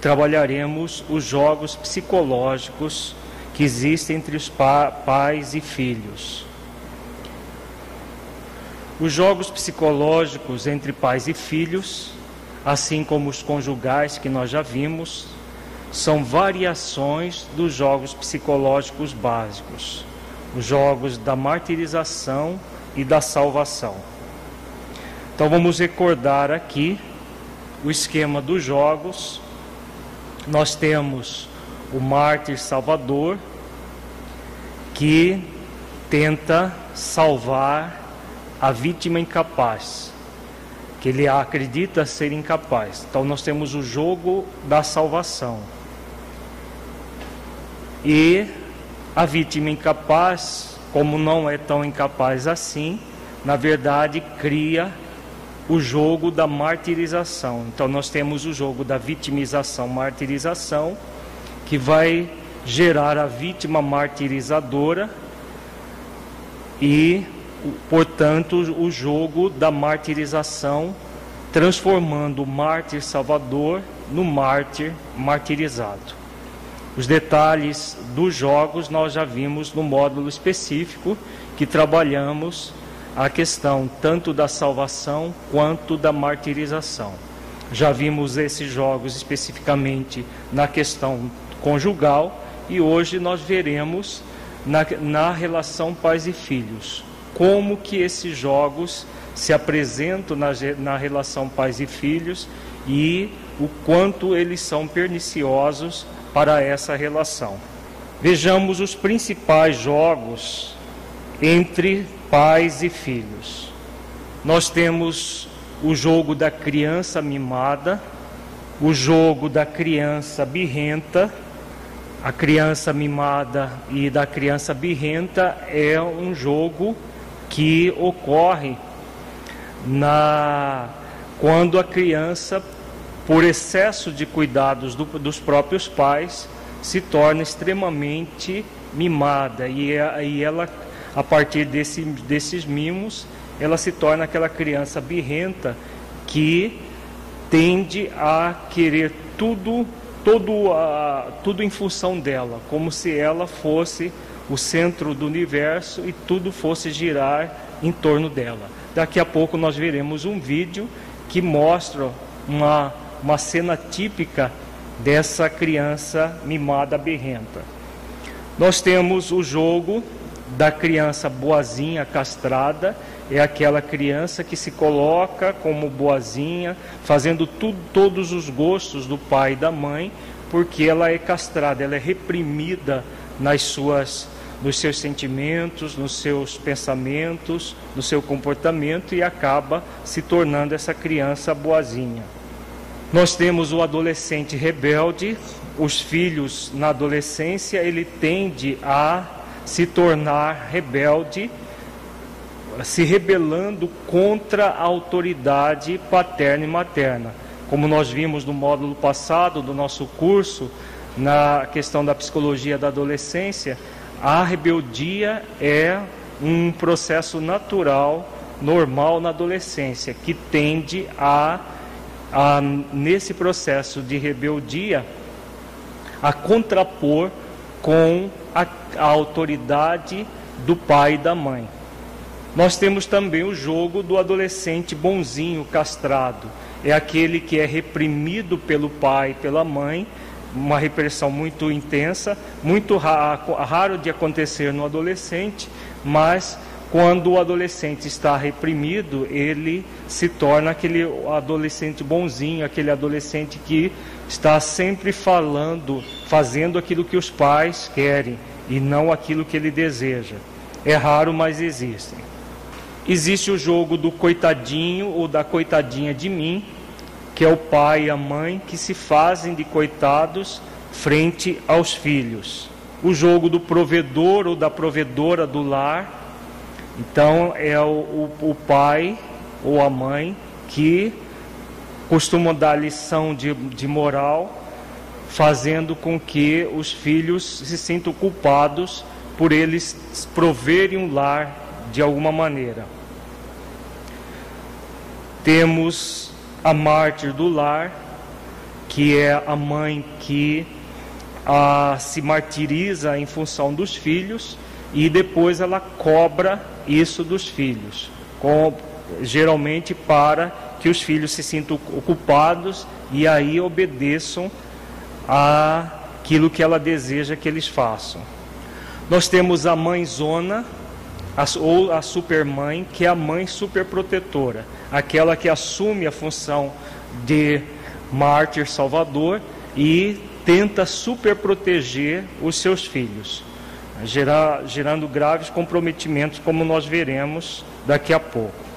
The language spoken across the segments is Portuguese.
trabalharemos os jogos psicológicos que existem entre os pa pais e filhos. Os jogos psicológicos entre pais e filhos, assim como os conjugais que nós já vimos, são variações dos jogos psicológicos básicos, os jogos da martirização e da salvação. Então vamos recordar aqui o esquema dos jogos nós temos o mártir salvador que tenta salvar a vítima incapaz, que ele acredita ser incapaz. Então nós temos o jogo da salvação. E a vítima incapaz, como não é tão incapaz assim, na verdade cria o jogo da martirização. Então nós temos o jogo da vitimização, martirização, que vai gerar a vítima martirizadora e, portanto, o jogo da martirização, transformando o mártir salvador no mártir martirizado. Os detalhes dos jogos nós já vimos no módulo específico que trabalhamos a questão tanto da salvação quanto da martirização. Já vimos esses jogos especificamente na questão conjugal e hoje nós veremos na, na relação pais e filhos como que esses jogos se apresentam na, na relação pais e filhos e o quanto eles são perniciosos para essa relação. Vejamos os principais jogos entre pais e filhos. Nós temos o jogo da criança mimada, o jogo da criança birrenta. A criança mimada e da criança birrenta é um jogo que ocorre na quando a criança, por excesso de cuidados do, dos próprios pais, se torna extremamente mimada e, é, e ela a partir desse, desses mimos, ela se torna aquela criança birrenta que tende a querer tudo, todo a, tudo em função dela, como se ela fosse o centro do universo e tudo fosse girar em torno dela. Daqui a pouco nós veremos um vídeo que mostra uma, uma cena típica dessa criança mimada birrenta. Nós temos o jogo da criança boazinha castrada é aquela criança que se coloca como boazinha, fazendo tudo, todos os gostos do pai e da mãe, porque ela é castrada, ela é reprimida nas suas nos seus sentimentos, nos seus pensamentos, no seu comportamento e acaba se tornando essa criança boazinha. Nós temos o adolescente rebelde, os filhos na adolescência, ele tende a se tornar rebelde, se rebelando contra a autoridade paterna e materna. Como nós vimos no módulo passado do nosso curso, na questão da psicologia da adolescência, a rebeldia é um processo natural, normal na adolescência, que tende a, a nesse processo de rebeldia, a contrapor com a, a autoridade do pai e da mãe. Nós temos também o jogo do adolescente bonzinho, castrado. É aquele que é reprimido pelo pai, pela mãe, uma repressão muito intensa, muito raro de acontecer no adolescente, mas quando o adolescente está reprimido, ele se torna aquele adolescente bonzinho, aquele adolescente que está sempre falando, fazendo aquilo que os pais querem e não aquilo que ele deseja. É raro, mas existem. Existe o jogo do coitadinho ou da coitadinha de mim, que é o pai e a mãe que se fazem de coitados frente aos filhos. O jogo do provedor ou da provedora do lar então é o, o, o pai ou a mãe que costumam dar lição de, de moral, fazendo com que os filhos se sintam culpados por eles proverem um lar de alguma maneira. Temos a mártir do lar, que é a mãe que se martiriza em função dos filhos e depois ela cobra isso dos filhos, geralmente para que os filhos se sintam ocupados e aí obedeçam aquilo que ela deseja que eles façam. Nós temos a mãe zona, ou a supermãe, que é a mãe superprotetora, aquela que assume a função de mártir salvador e tenta superproteger os seus filhos gerando graves comprometimentos, como nós veremos daqui a pouco.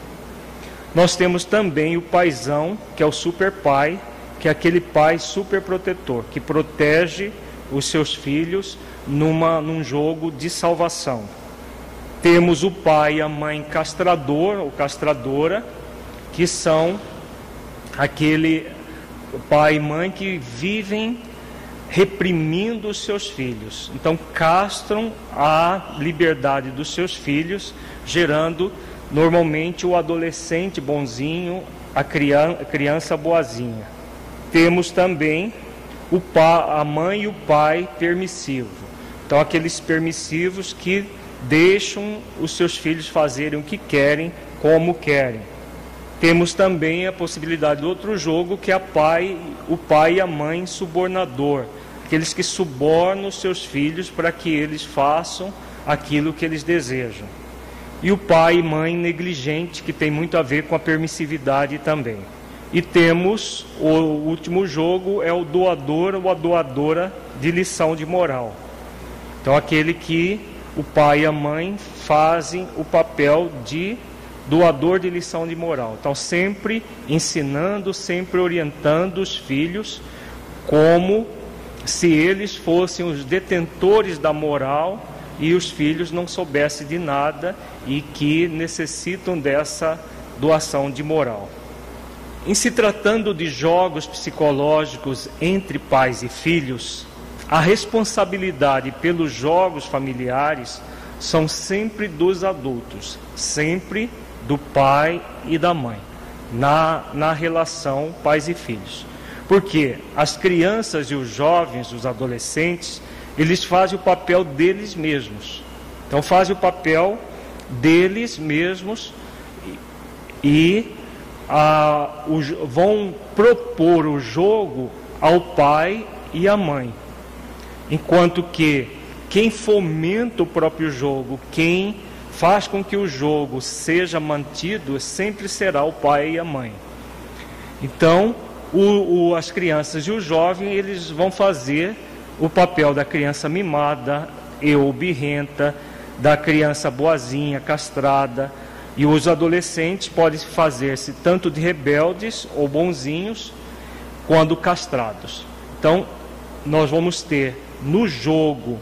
Nós temos também o paizão, que é o super pai, que é aquele pai super protetor, que protege os seus filhos numa, num jogo de salvação. Temos o pai e a mãe castrador ou castradora, que são aquele pai e mãe que vivem reprimindo os seus filhos. Então, castram a liberdade dos seus filhos, gerando normalmente o adolescente bonzinho, a criança boazinha. Temos também a mãe e o pai permissivo. Então, aqueles permissivos que deixam os seus filhos fazerem o que querem, como querem. Temos também a possibilidade do outro jogo, que é pai, o pai e a mãe subornador aqueles que subornam os seus filhos para que eles façam aquilo que eles desejam. E o pai e mãe negligente, que tem muito a ver com a permissividade também. E temos o último jogo, é o doador ou a doadora de lição de moral. Então, aquele que o pai e a mãe fazem o papel de doador de lição de moral. Então, sempre ensinando, sempre orientando os filhos como se eles fossem os detentores da moral e os filhos não soubessem de nada e que necessitam dessa doação de moral. Em se tratando de jogos psicológicos entre pais e filhos, a responsabilidade pelos jogos familiares são sempre dos adultos, sempre do pai e da mãe, na, na relação pais e filhos. Porque as crianças e os jovens, os adolescentes, eles fazem o papel deles mesmos. Então fazem o papel deles mesmos e a, o, vão propor o jogo ao pai e à mãe. Enquanto que quem fomenta o próprio jogo, quem faz com que o jogo seja mantido, sempre será o pai e a mãe. Então, o, o, as crianças e os jovens eles vão fazer o papel da criança mimada e ou birrenta, da criança boazinha, castrada, e os adolescentes podem fazer-se tanto de rebeldes ou bonzinhos, quando castrados. Então, nós vamos ter no jogo,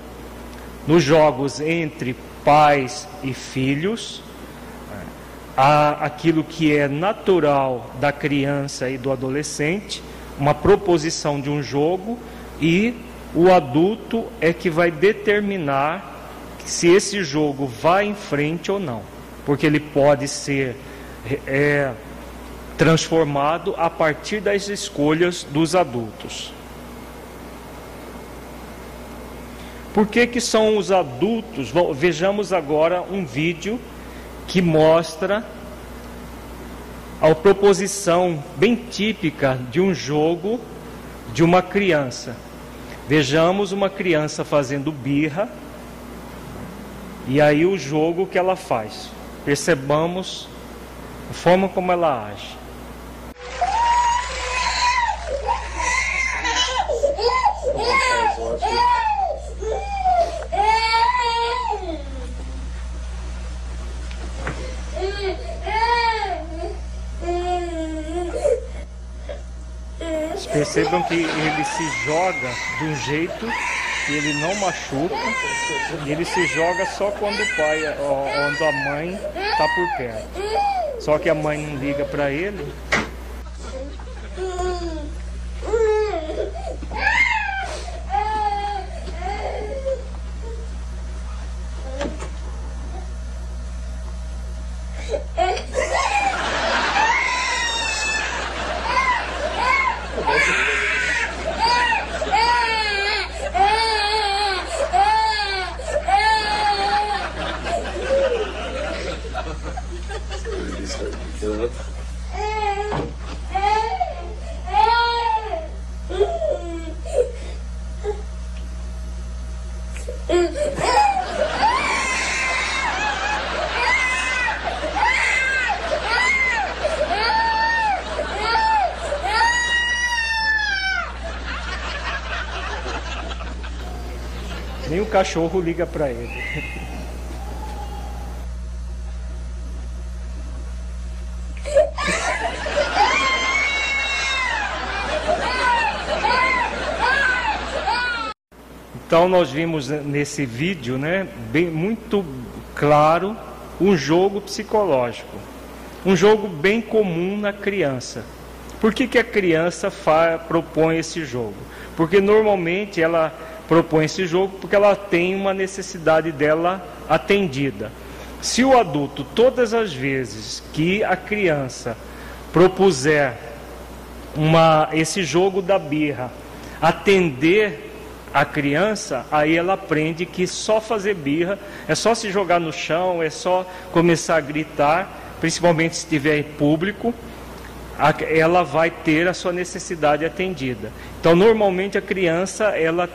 nos jogos entre pais e filhos, a aquilo que é natural da criança e do adolescente, uma proposição de um jogo, e o adulto é que vai determinar se esse jogo vai em frente ou não, porque ele pode ser é, transformado a partir das escolhas dos adultos. Por que, que são os adultos? Vejamos agora um vídeo que mostra a proposição bem típica de um jogo de uma criança. Vejamos uma criança fazendo birra e aí o jogo que ela faz. Percebamos a forma como ela age. Percebam que ele se joga de um jeito que ele não machuca, e ele se joga só quando o pai, quando a mãe está por perto. Só que a mãe não liga para ele, cachorro liga para ele. Então nós vimos nesse vídeo, né, bem muito claro, um jogo psicológico, um jogo bem comum na criança. Por que, que a criança propõe esse jogo? Porque normalmente ela propõe esse jogo porque ela tem uma necessidade dela atendida. Se o adulto, todas as vezes que a criança propuser uma, esse jogo da birra, atender a criança, aí ela aprende que só fazer birra é só se jogar no chão, é só começar a gritar, principalmente se estiver em público, ela vai ter a sua necessidade atendida. Então, normalmente a criança ela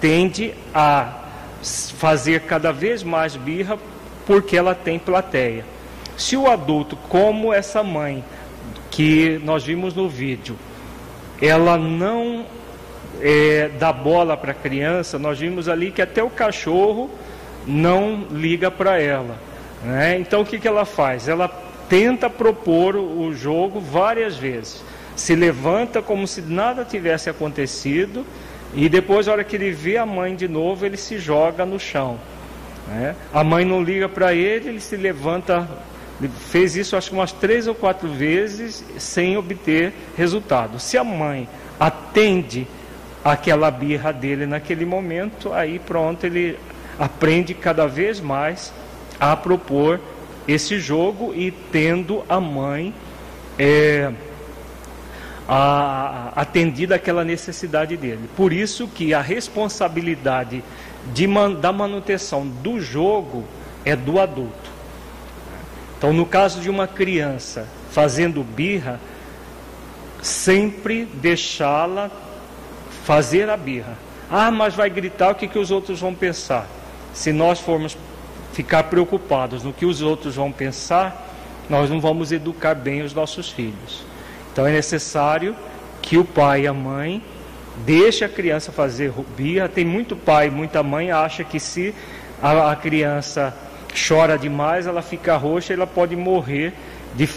tende a fazer cada vez mais birra porque ela tem plateia. Se o adulto, como essa mãe que nós vimos no vídeo, ela não é, dá bola para a criança, nós vimos ali que até o cachorro não liga para ela. Né? Então o que, que ela faz? Ela tenta propor o jogo várias vezes. Se levanta como se nada tivesse acontecido e depois, na hora que ele vê a mãe de novo, ele se joga no chão. Né? A mãe não liga para ele, ele se levanta. Ele fez isso acho que umas três ou quatro vezes sem obter resultado. Se a mãe atende aquela birra dele naquele momento, aí pronto, ele aprende cada vez mais a propor esse jogo e tendo a mãe. É, a, atendida aquela necessidade dele. Por isso que a responsabilidade de da manutenção do jogo é do adulto. Então, no caso de uma criança fazendo birra, sempre deixá-la fazer a birra. Ah, mas vai gritar, o que, que os outros vão pensar? Se nós formos ficar preocupados no que os outros vão pensar, nós não vamos educar bem os nossos filhos. Então é necessário que o pai e a mãe deixe a criança fazer birra. Tem muito pai, muita mãe acha que se a, a criança chora demais, ela fica roxa, ela pode morrer de,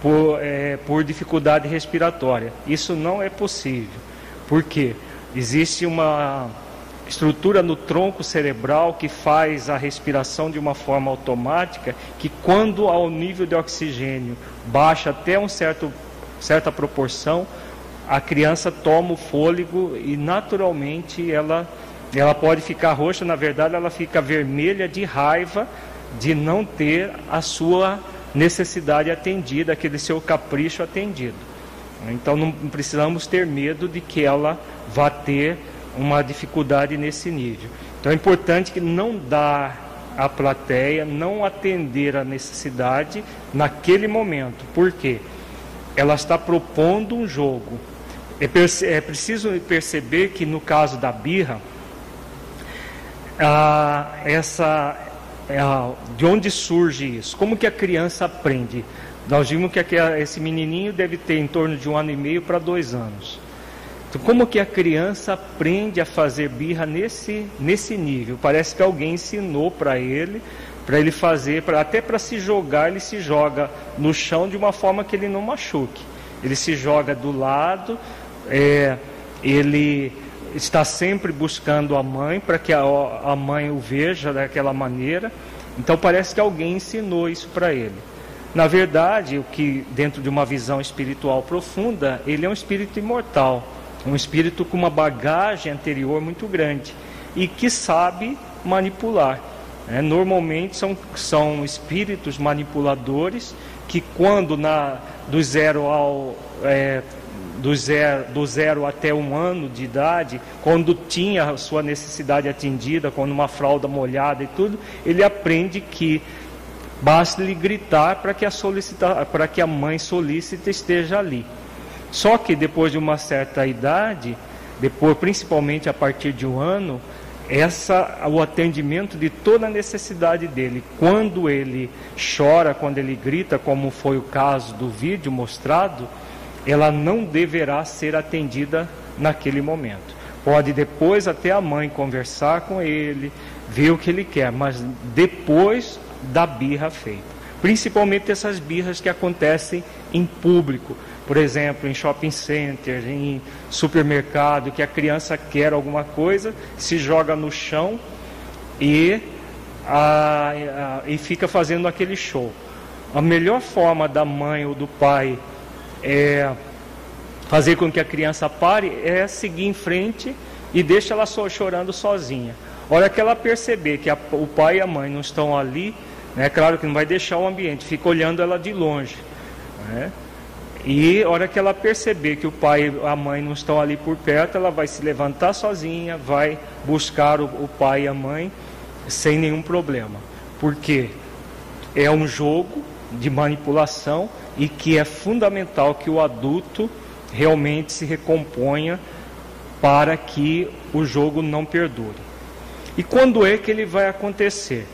por, é, por dificuldade respiratória. Isso não é possível. Por quê? Existe uma estrutura no tronco cerebral que faz a respiração de uma forma automática, que quando ao nível de oxigênio baixa até um certo certa proporção, a criança toma o fôlego e naturalmente ela, ela pode ficar roxa, na verdade ela fica vermelha de raiva de não ter a sua necessidade atendida, aquele seu capricho atendido. Então não precisamos ter medo de que ela vá ter uma dificuldade nesse nível. Então é importante que não dar a plateia não atender a necessidade naquele momento. Por quê? Ela está propondo um jogo. É, é preciso perceber que no caso da birra, essa, ah, de onde surge isso? Como que a criança aprende? Nós vimos que esse menininho deve ter em torno de um ano e meio para dois anos. Então, como que a criança aprende a fazer birra nesse, nesse nível? Parece que alguém ensinou para ele, para ele fazer, pra, até para se jogar, ele se joga no chão de uma forma que ele não machuque. Ele se joga do lado, é, ele está sempre buscando a mãe para que a, a mãe o veja daquela maneira. Então parece que alguém ensinou isso para ele. Na verdade, o que dentro de uma visão espiritual profunda, ele é um espírito imortal um espírito com uma bagagem anterior muito grande e que sabe manipular. É, normalmente são, são espíritos manipuladores que quando na, do zero ao é, do zero, do zero até um ano de idade, quando tinha sua necessidade atendida, quando uma fralda molhada e tudo, ele aprende que basta lhe gritar para que a para que a mãe solicita esteja ali. Só que depois de uma certa idade, depois principalmente a partir de um ano, essa o atendimento de toda a necessidade dele. Quando ele chora, quando ele grita, como foi o caso do vídeo mostrado, ela não deverá ser atendida naquele momento. Pode depois até a mãe conversar com ele, ver o que ele quer, mas depois da birra feita. Principalmente essas birras que acontecem em público, por exemplo, em shopping center, em supermercado, que a criança quer alguma coisa, se joga no chão e, a, a, e fica fazendo aquele show. A melhor forma da mãe ou do pai é fazer com que a criança pare é seguir em frente e deixa ela só chorando sozinha. Hora que ela perceber que a, o pai e a mãe não estão ali, é né, claro que não vai deixar o ambiente, fica olhando ela de longe. Né? E a hora que ela perceber que o pai e a mãe não estão ali por perto, ela vai se levantar sozinha, vai buscar o, o pai e a mãe sem nenhum problema. Porque é um jogo de manipulação e que é fundamental que o adulto realmente se recomponha para que o jogo não perdure. E quando é que ele vai acontecer?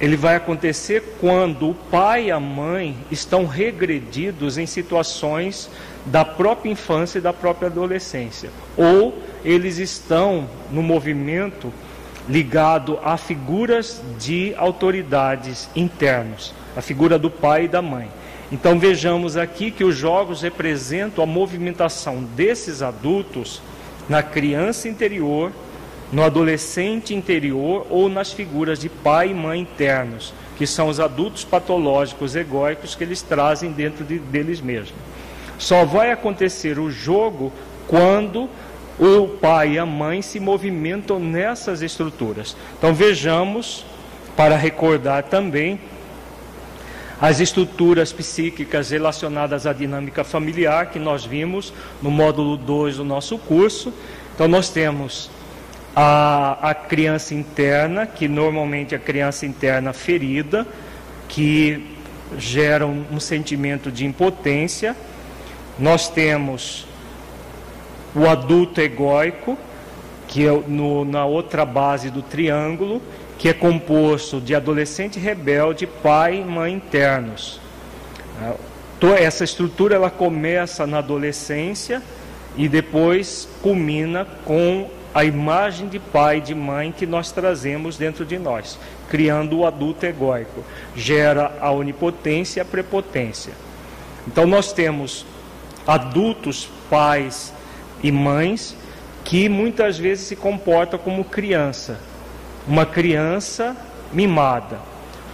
Ele vai acontecer quando o pai e a mãe estão regredidos em situações da própria infância e da própria adolescência, ou eles estão no movimento ligado a figuras de autoridades internos, a figura do pai e da mãe. Então vejamos aqui que os jogos representam a movimentação desses adultos na criança interior no adolescente interior ou nas figuras de pai e mãe internos, que são os adultos patológicos egóicos que eles trazem dentro de, deles mesmos. Só vai acontecer o jogo quando o pai e a mãe se movimentam nessas estruturas. Então vejamos, para recordar também, as estruturas psíquicas relacionadas à dinâmica familiar que nós vimos no módulo 2 do nosso curso. Então nós temos a, a criança interna, que normalmente é a criança interna ferida, que gera um, um sentimento de impotência. Nós temos o adulto egóico, que é no, na outra base do triângulo, que é composto de adolescente rebelde, pai e mãe internos. Essa estrutura ela começa na adolescência e depois culmina com a imagem de pai e de mãe que nós trazemos dentro de nós, criando o adulto egóico. Gera a onipotência e a prepotência. Então nós temos adultos, pais e mães que muitas vezes se comportam como criança, uma criança mimada.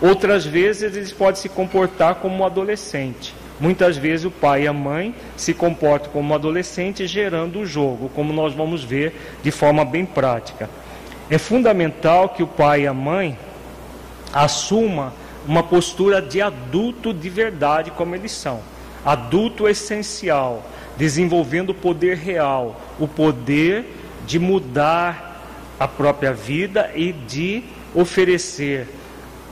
Outras vezes eles podem se comportar como um adolescente. Muitas vezes o pai e a mãe se comportam como adolescente, gerando o jogo, como nós vamos ver de forma bem prática. É fundamental que o pai e a mãe assuma uma postura de adulto de verdade, como eles são. Adulto essencial, desenvolvendo o poder real, o poder de mudar a própria vida e de oferecer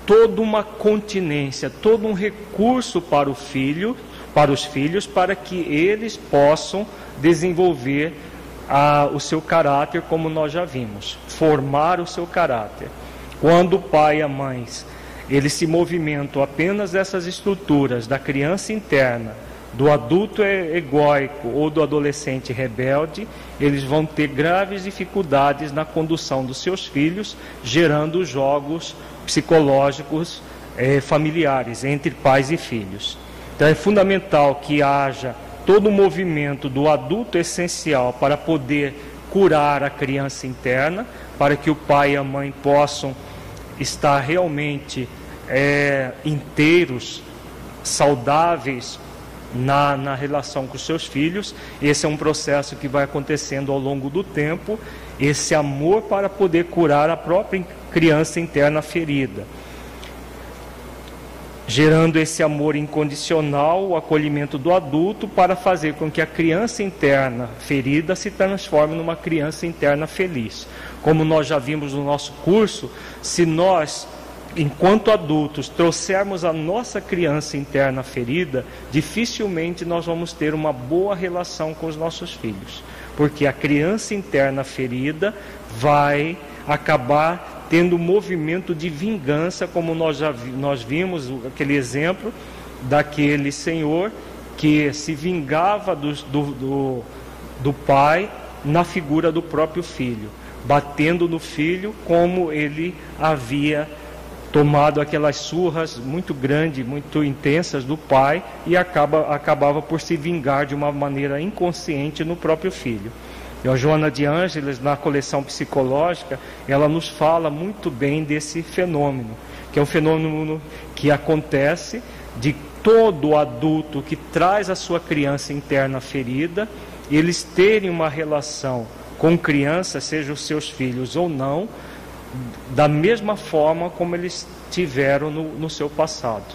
toda uma continência, todo um recurso para o filho, para os filhos, para que eles possam desenvolver a, o seu caráter, como nós já vimos, formar o seu caráter. Quando o pai e a mãe eles se movimentam apenas essas estruturas da criança interna, do adulto egóico ou do adolescente rebelde, eles vão ter graves dificuldades na condução dos seus filhos, gerando jogos psicológicos eh, familiares entre pais e filhos. Então é fundamental que haja todo o movimento do adulto essencial para poder curar a criança interna, para que o pai e a mãe possam estar realmente é, inteiros, saudáveis na, na relação com os seus filhos. Esse é um processo que vai acontecendo ao longo do tempo, esse amor para poder curar a própria criança interna ferida gerando esse amor incondicional, o acolhimento do adulto, para fazer com que a criança interna ferida se transforme numa criança interna feliz. Como nós já vimos no nosso curso, se nós, enquanto adultos, trouxermos a nossa criança interna ferida, dificilmente nós vamos ter uma boa relação com os nossos filhos, porque a criança interna ferida vai acabar tendo movimento de vingança, como nós já vi, nós vimos aquele exemplo daquele senhor que se vingava do, do, do, do pai na figura do próprio filho, batendo no filho como ele havia tomado aquelas surras muito grandes, muito intensas do pai e acaba, acabava por se vingar de uma maneira inconsciente no próprio filho. E a Joana de Ângeles, na coleção psicológica, ela nos fala muito bem desse fenômeno, que é um fenômeno que acontece de todo adulto que traz a sua criança interna ferida, eles terem uma relação com criança, sejam os seus filhos ou não, da mesma forma como eles tiveram no, no seu passado.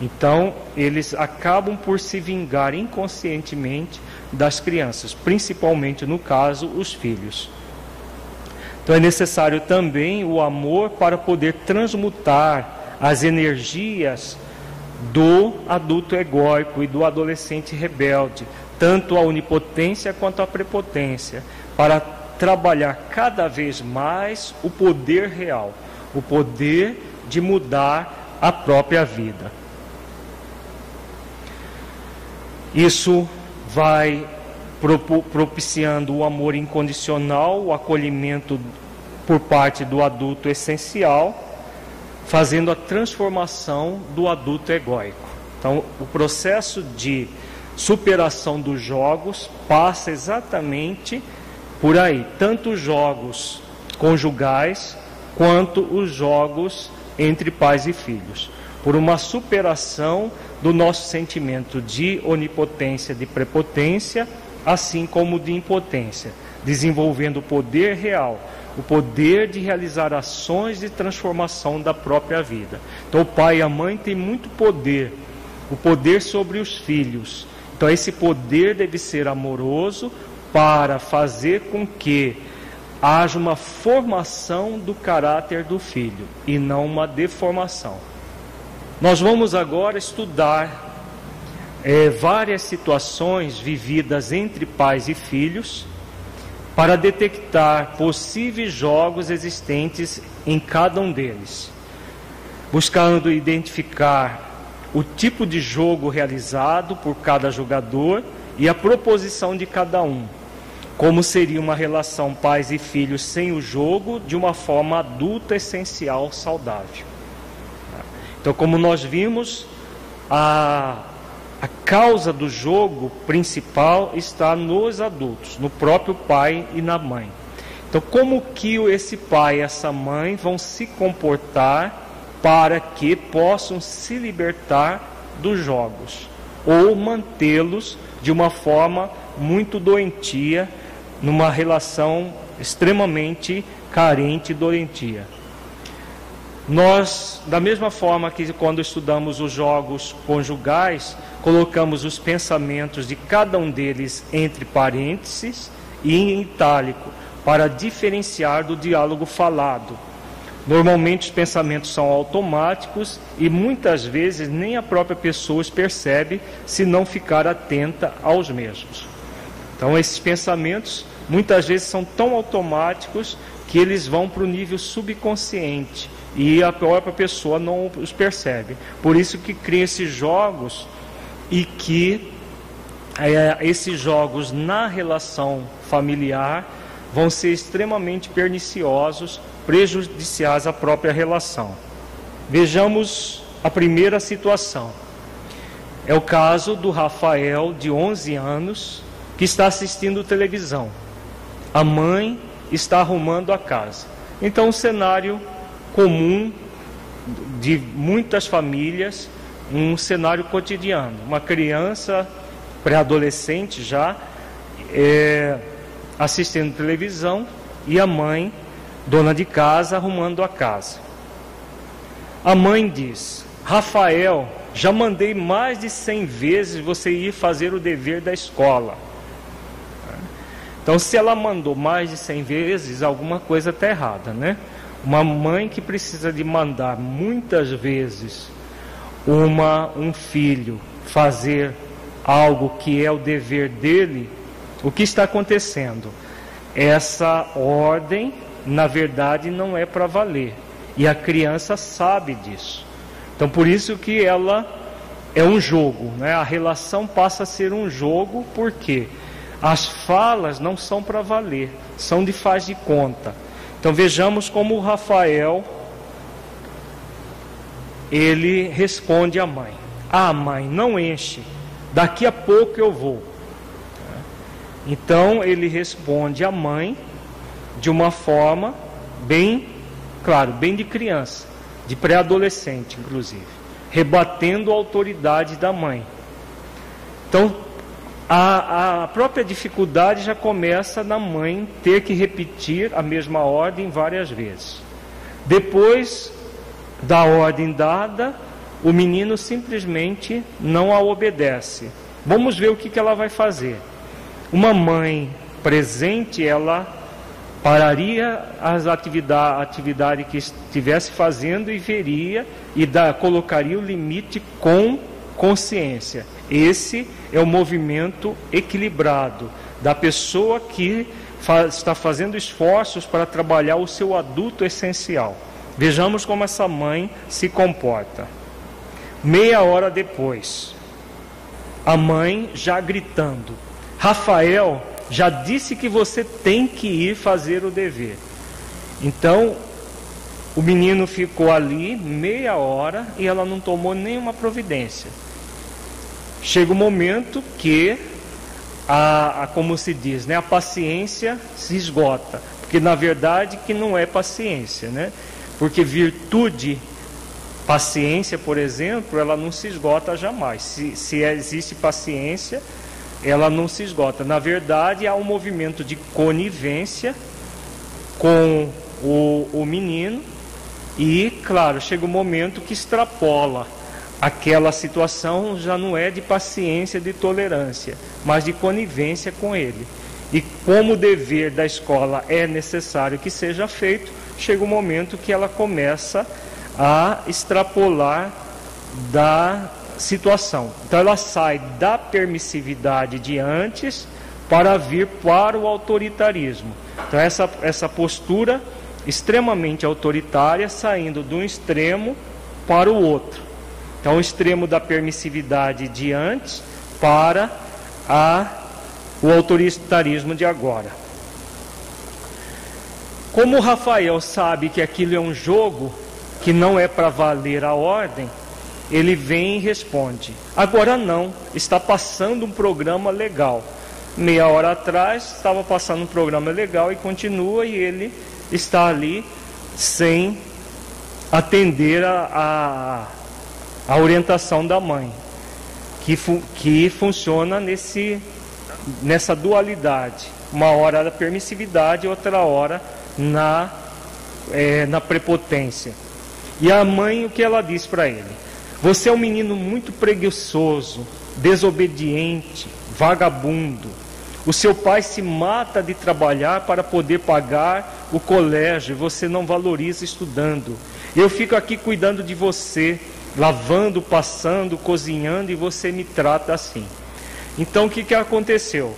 Então, eles acabam por se vingar inconscientemente das crianças, principalmente no caso, os filhos. Então é necessário também o amor para poder transmutar as energias do adulto egóico e do adolescente rebelde, tanto a onipotência quanto a prepotência, para trabalhar cada vez mais o poder real, o poder de mudar a própria vida. Isso vai propiciando o amor incondicional, o acolhimento por parte do adulto essencial, fazendo a transformação do adulto egóico. Então, o processo de superação dos jogos passa exatamente por aí, tanto os jogos conjugais quanto os jogos entre pais e filhos, por uma superação do nosso sentimento de onipotência, de prepotência, assim como de impotência, desenvolvendo o poder real, o poder de realizar ações de transformação da própria vida. Então, o pai e a mãe têm muito poder, o poder sobre os filhos. Então, esse poder deve ser amoroso para fazer com que haja uma formação do caráter do filho e não uma deformação. Nós vamos agora estudar é, várias situações vividas entre pais e filhos para detectar possíveis jogos existentes em cada um deles, buscando identificar o tipo de jogo realizado por cada jogador e a proposição de cada um. Como seria uma relação pais e filhos sem o jogo de uma forma adulta, essencial, saudável. Então, como nós vimos, a, a causa do jogo principal está nos adultos, no próprio pai e na mãe. Então, como que esse pai e essa mãe vão se comportar para que possam se libertar dos jogos ou mantê-los de uma forma muito doentia, numa relação extremamente carente e doentia? Nós, da mesma forma que quando estudamos os jogos conjugais, colocamos os pensamentos de cada um deles entre parênteses e em itálico, para diferenciar do diálogo falado. Normalmente os pensamentos são automáticos e muitas vezes nem a própria pessoa os percebe se não ficar atenta aos mesmos. Então esses pensamentos muitas vezes são tão automáticos que eles vão para o nível subconsciente e a própria pessoa não os percebe. Por isso que cria esses jogos e que é, esses jogos na relação familiar vão ser extremamente perniciosos, prejudiciais à própria relação. Vejamos a primeira situação. É o caso do Rafael, de 11 anos, que está assistindo televisão. A mãe está arrumando a casa. Então, um cenário comum de muitas famílias, um cenário cotidiano. Uma criança, pré-adolescente já, é, assistindo televisão e a mãe, dona de casa, arrumando a casa. A mãe diz: Rafael, já mandei mais de cem vezes você ir fazer o dever da escola. Então, se ela mandou mais de cem vezes, alguma coisa está errada, né? Uma mãe que precisa de mandar muitas vezes uma, um filho fazer algo que é o dever dele, o que está acontecendo? Essa ordem, na verdade, não é para valer. E a criança sabe disso. Então, por isso que ela é um jogo, né? A relação passa a ser um jogo, porque as falas não são para valer, são de faz de conta. Então vejamos como o Rafael ele responde à mãe: "Ah, mãe, não enche. Daqui a pouco eu vou." Então ele responde à mãe de uma forma bem, claro, bem de criança, de pré-adolescente, inclusive, rebatendo a autoridade da mãe. Então, a, a, própria dificuldade já começa na mãe ter que repetir a mesma ordem várias vezes. Depois da ordem dada, o menino simplesmente não a obedece. Vamos ver o que, que ela vai fazer. Uma mãe presente, ela pararia as atividades atividade que estivesse fazendo e veria e da, colocaria o limite com consciência. Esse é o movimento equilibrado da pessoa que faz, está fazendo esforços para trabalhar o seu adulto essencial. Vejamos como essa mãe se comporta. Meia hora depois, a mãe já gritando: Rafael já disse que você tem que ir fazer o dever. Então, o menino ficou ali meia hora e ela não tomou nenhuma providência. Chega o um momento que a, a, como se diz, né, a paciência se esgota, porque na verdade que não é paciência, né? Porque virtude, paciência, por exemplo, ela não se esgota jamais. Se, se existe paciência, ela não se esgota. Na verdade, há um movimento de conivência com o, o menino e, claro, chega um momento que extrapola. Aquela situação já não é de paciência, de tolerância, mas de conivência com ele. E como o dever da escola é necessário que seja feito, chega um momento que ela começa a extrapolar da situação. Então ela sai da permissividade de antes para vir para o autoritarismo. Então essa, essa postura extremamente autoritária saindo de um extremo para o outro. Então o extremo da permissividade de antes para a, o autoritarismo de agora. Como o Rafael sabe que aquilo é um jogo que não é para valer a ordem, ele vem e responde: Agora não, está passando um programa legal. Meia hora atrás estava passando um programa legal e continua, e ele está ali sem atender a, a, a orientação da mãe, que, fu, que funciona nesse, nessa dualidade. Uma hora da permissividade, outra hora na, é, na prepotência. E a mãe, o que ela diz para ele? Você é um menino muito preguiçoso, desobediente, vagabundo. O seu pai se mata de trabalhar para poder pagar o colégio, você não valoriza estudando. Eu fico aqui cuidando de você, lavando, passando, cozinhando e você me trata assim. Então o que, que aconteceu?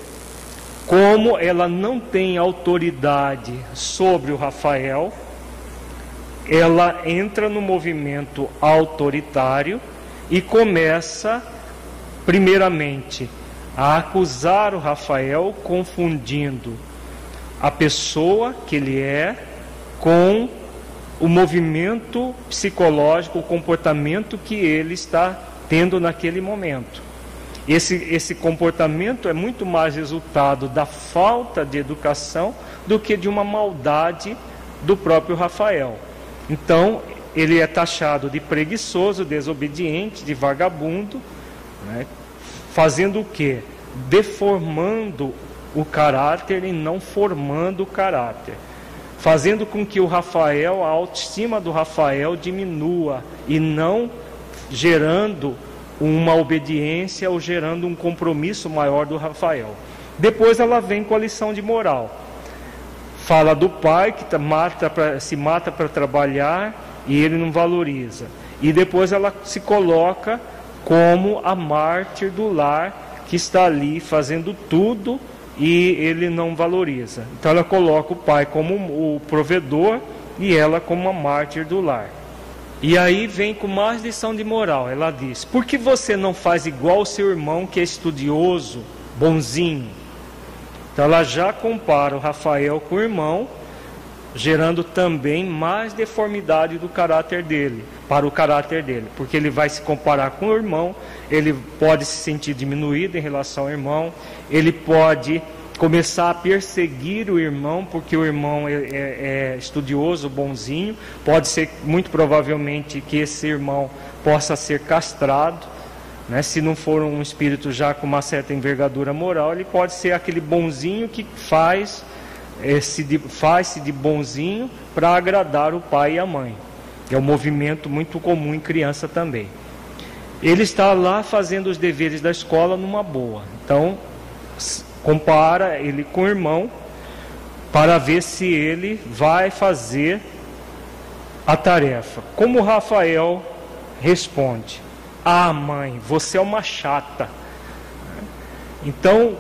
Como ela não tem autoridade sobre o Rafael, ela entra no movimento autoritário e começa, primeiramente, a acusar o Rafael, confundindo a pessoa que ele é com o movimento psicológico, o comportamento que ele está tendo naquele momento. Esse, esse comportamento é muito mais resultado da falta de educação do que de uma maldade do próprio Rafael. Então, ele é taxado de preguiçoso, desobediente, de vagabundo, né? fazendo o que? Deformando o caráter e não formando o caráter, fazendo com que o Rafael, a autoestima do Rafael diminua e não gerando uma obediência ou gerando um compromisso maior do Rafael. Depois ela vem com a lição de moral. Fala do pai que tá, mata pra, se mata para trabalhar e ele não valoriza. E depois ela se coloca como a mártir do lar que está ali fazendo tudo e ele não valoriza. Então ela coloca o pai como o provedor e ela como a mártir do lar. E aí vem com mais lição de moral. Ela diz: Por que você não faz igual o seu irmão que é estudioso, bonzinho? Então ela já compara o Rafael com o irmão gerando também mais deformidade do caráter dele, para o caráter dele, porque ele vai se comparar com o irmão, ele pode se sentir diminuído em relação ao irmão, ele pode começar a perseguir o irmão, porque o irmão é, é, é estudioso, bonzinho, pode ser muito provavelmente que esse irmão possa ser castrado, né? se não for um espírito já com uma certa envergadura moral, ele pode ser aquele bonzinho que faz faz-se de bonzinho para agradar o pai e a mãe. É um movimento muito comum em criança também. Ele está lá fazendo os deveres da escola numa boa. Então, compara ele com o irmão para ver se ele vai fazer a tarefa. Como Rafael responde: Ah, mãe, você é uma chata. Então,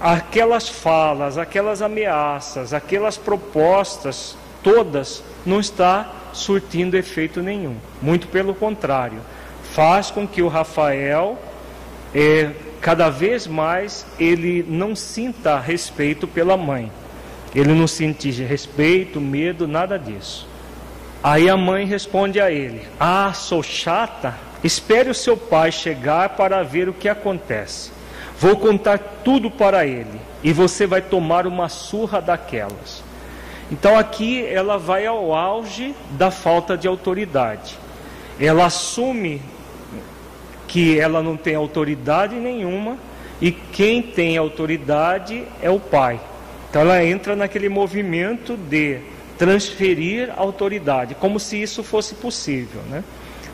aquelas falas, aquelas ameaças, aquelas propostas, todas não está surtindo efeito nenhum. Muito pelo contrário, faz com que o Rafael é, cada vez mais ele não sinta respeito pela mãe. Ele não sente respeito, medo, nada disso. Aí a mãe responde a ele: Ah, sou chata? Espere o seu pai chegar para ver o que acontece. Vou contar tudo para ele e você vai tomar uma surra daquelas. Então aqui ela vai ao auge da falta de autoridade. Ela assume que ela não tem autoridade nenhuma e quem tem autoridade é o pai. Então ela entra naquele movimento de transferir autoridade, como se isso fosse possível, né?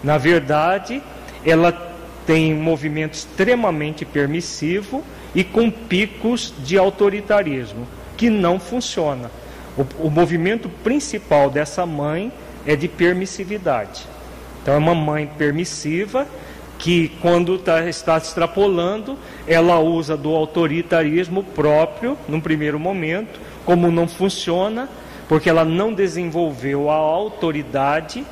Na verdade, ela tem um movimento extremamente permissivo e com picos de autoritarismo, que não funciona. O, o movimento principal dessa mãe é de permissividade. Então, é uma mãe permissiva que, quando tá, está extrapolando, ela usa do autoritarismo próprio, num primeiro momento, como não funciona, porque ela não desenvolveu a autoridade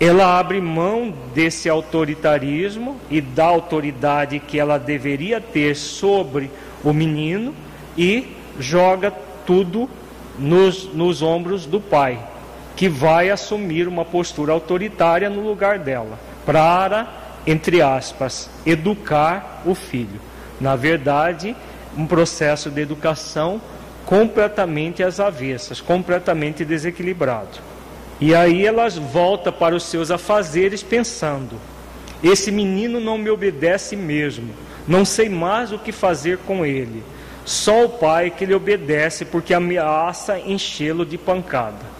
ela abre mão desse autoritarismo e da autoridade que ela deveria ter sobre o menino e joga tudo nos, nos ombros do pai, que vai assumir uma postura autoritária no lugar dela, para, entre aspas, educar o filho. Na verdade, um processo de educação completamente às avessas, completamente desequilibrado. E aí ela volta para os seus afazeres pensando: esse menino não me obedece mesmo, não sei mais o que fazer com ele. Só o pai que lhe obedece porque ameaça enchê-lo de pancada.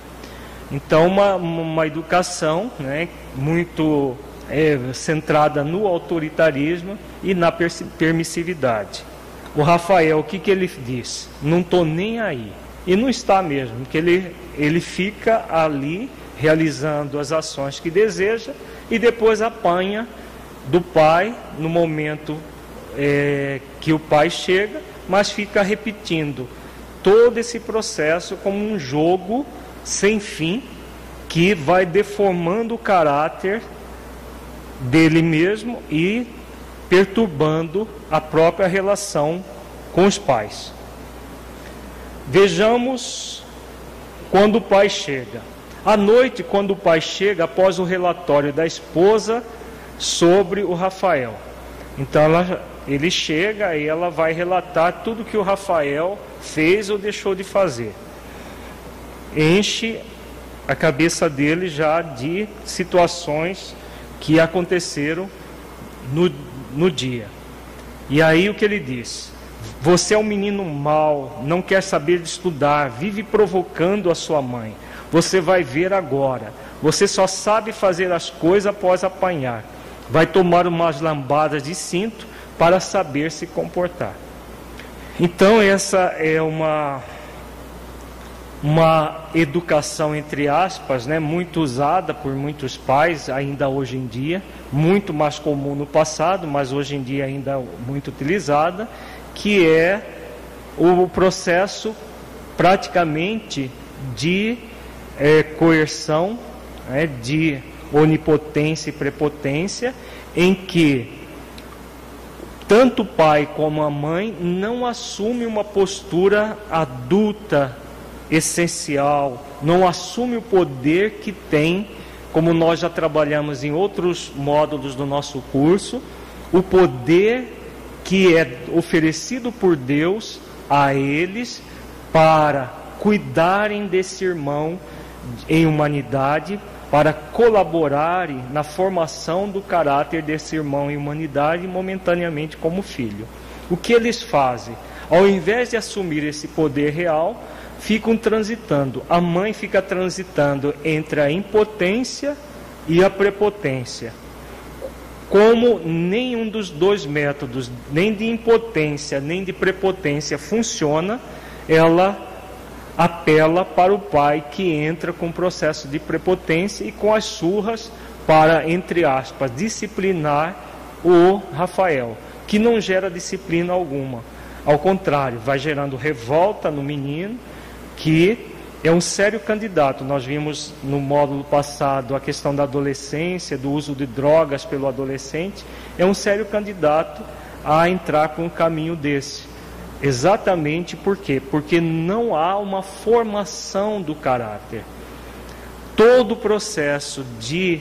Então, uma, uma educação né, muito é, centrada no autoritarismo e na permissividade. O Rafael, o que, que ele diz? Não estou nem aí. E não está mesmo, porque ele, ele fica ali realizando as ações que deseja e depois apanha do pai no momento é, que o pai chega, mas fica repetindo todo esse processo como um jogo sem fim que vai deformando o caráter dele mesmo e perturbando a própria relação com os pais. Vejamos quando o pai chega. À noite, quando o pai chega, após o relatório da esposa sobre o Rafael. Então ela, ele chega e ela vai relatar tudo que o Rafael fez ou deixou de fazer. Enche a cabeça dele já de situações que aconteceram no, no dia. E aí o que ele diz? Você é um menino mau, não quer saber de estudar, vive provocando a sua mãe. Você vai ver agora. Você só sabe fazer as coisas após apanhar. Vai tomar umas lambadas de cinto para saber se comportar. Então, essa é uma, uma educação, entre aspas, né, muito usada por muitos pais, ainda hoje em dia, muito mais comum no passado, mas hoje em dia ainda muito utilizada que é o processo praticamente de é, coerção, é, de onipotência e prepotência, em que tanto o pai como a mãe não assume uma postura adulta essencial, não assume o poder que tem, como nós já trabalhamos em outros módulos do nosso curso, o poder que é oferecido por Deus a eles para cuidarem desse irmão em humanidade, para colaborarem na formação do caráter desse irmão em humanidade momentaneamente como filho. O que eles fazem? Ao invés de assumir esse poder real, ficam transitando. A mãe fica transitando entre a impotência e a prepotência como nenhum dos dois métodos, nem de impotência, nem de prepotência, funciona, ela apela para o pai que entra com o processo de prepotência e com as surras para, entre aspas, disciplinar o Rafael, que não gera disciplina alguma. Ao contrário, vai gerando revolta no menino que é um sério candidato. Nós vimos no módulo passado a questão da adolescência, do uso de drogas pelo adolescente. É um sério candidato a entrar com um caminho desse. Exatamente por quê? Porque não há uma formação do caráter. Todo o processo de,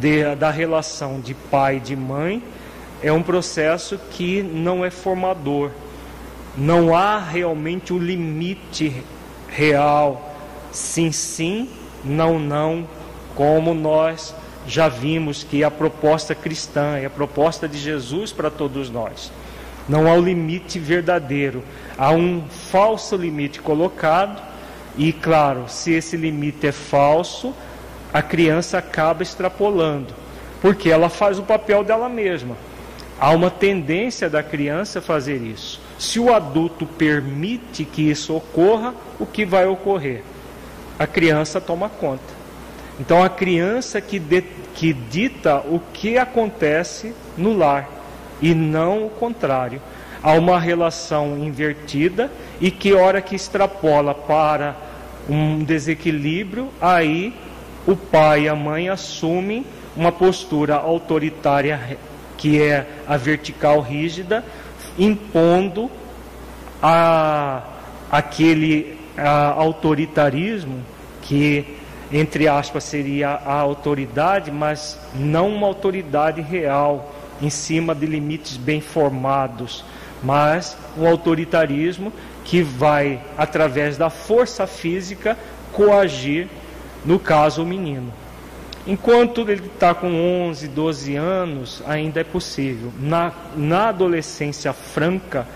de, da relação de pai e de mãe é um processo que não é formador. Não há realmente o um limite real sim, sim, não, não, como nós já vimos que a proposta cristã, é a proposta de Jesus para todos nós. Não há o um limite verdadeiro, há um falso limite colocado, e claro, se esse limite é falso, a criança acaba extrapolando, porque ela faz o papel dela mesma. Há uma tendência da criança a fazer isso. Se o adulto permite que isso ocorra, o que vai ocorrer? A criança toma conta. Então a criança que, de, que dita o que acontece no lar e não o contrário. Há uma relação invertida e que hora que extrapola para um desequilíbrio, aí o pai e a mãe assumem uma postura autoritária que é a vertical rígida, impondo a, aquele a, autoritarismo, que, entre aspas, seria a autoridade, mas não uma autoridade real, em cima de limites bem formados, mas um autoritarismo que vai, através da força física, coagir, no caso, o menino. Enquanto ele está com 11, 12 anos, ainda é possível. Na, na adolescência franca,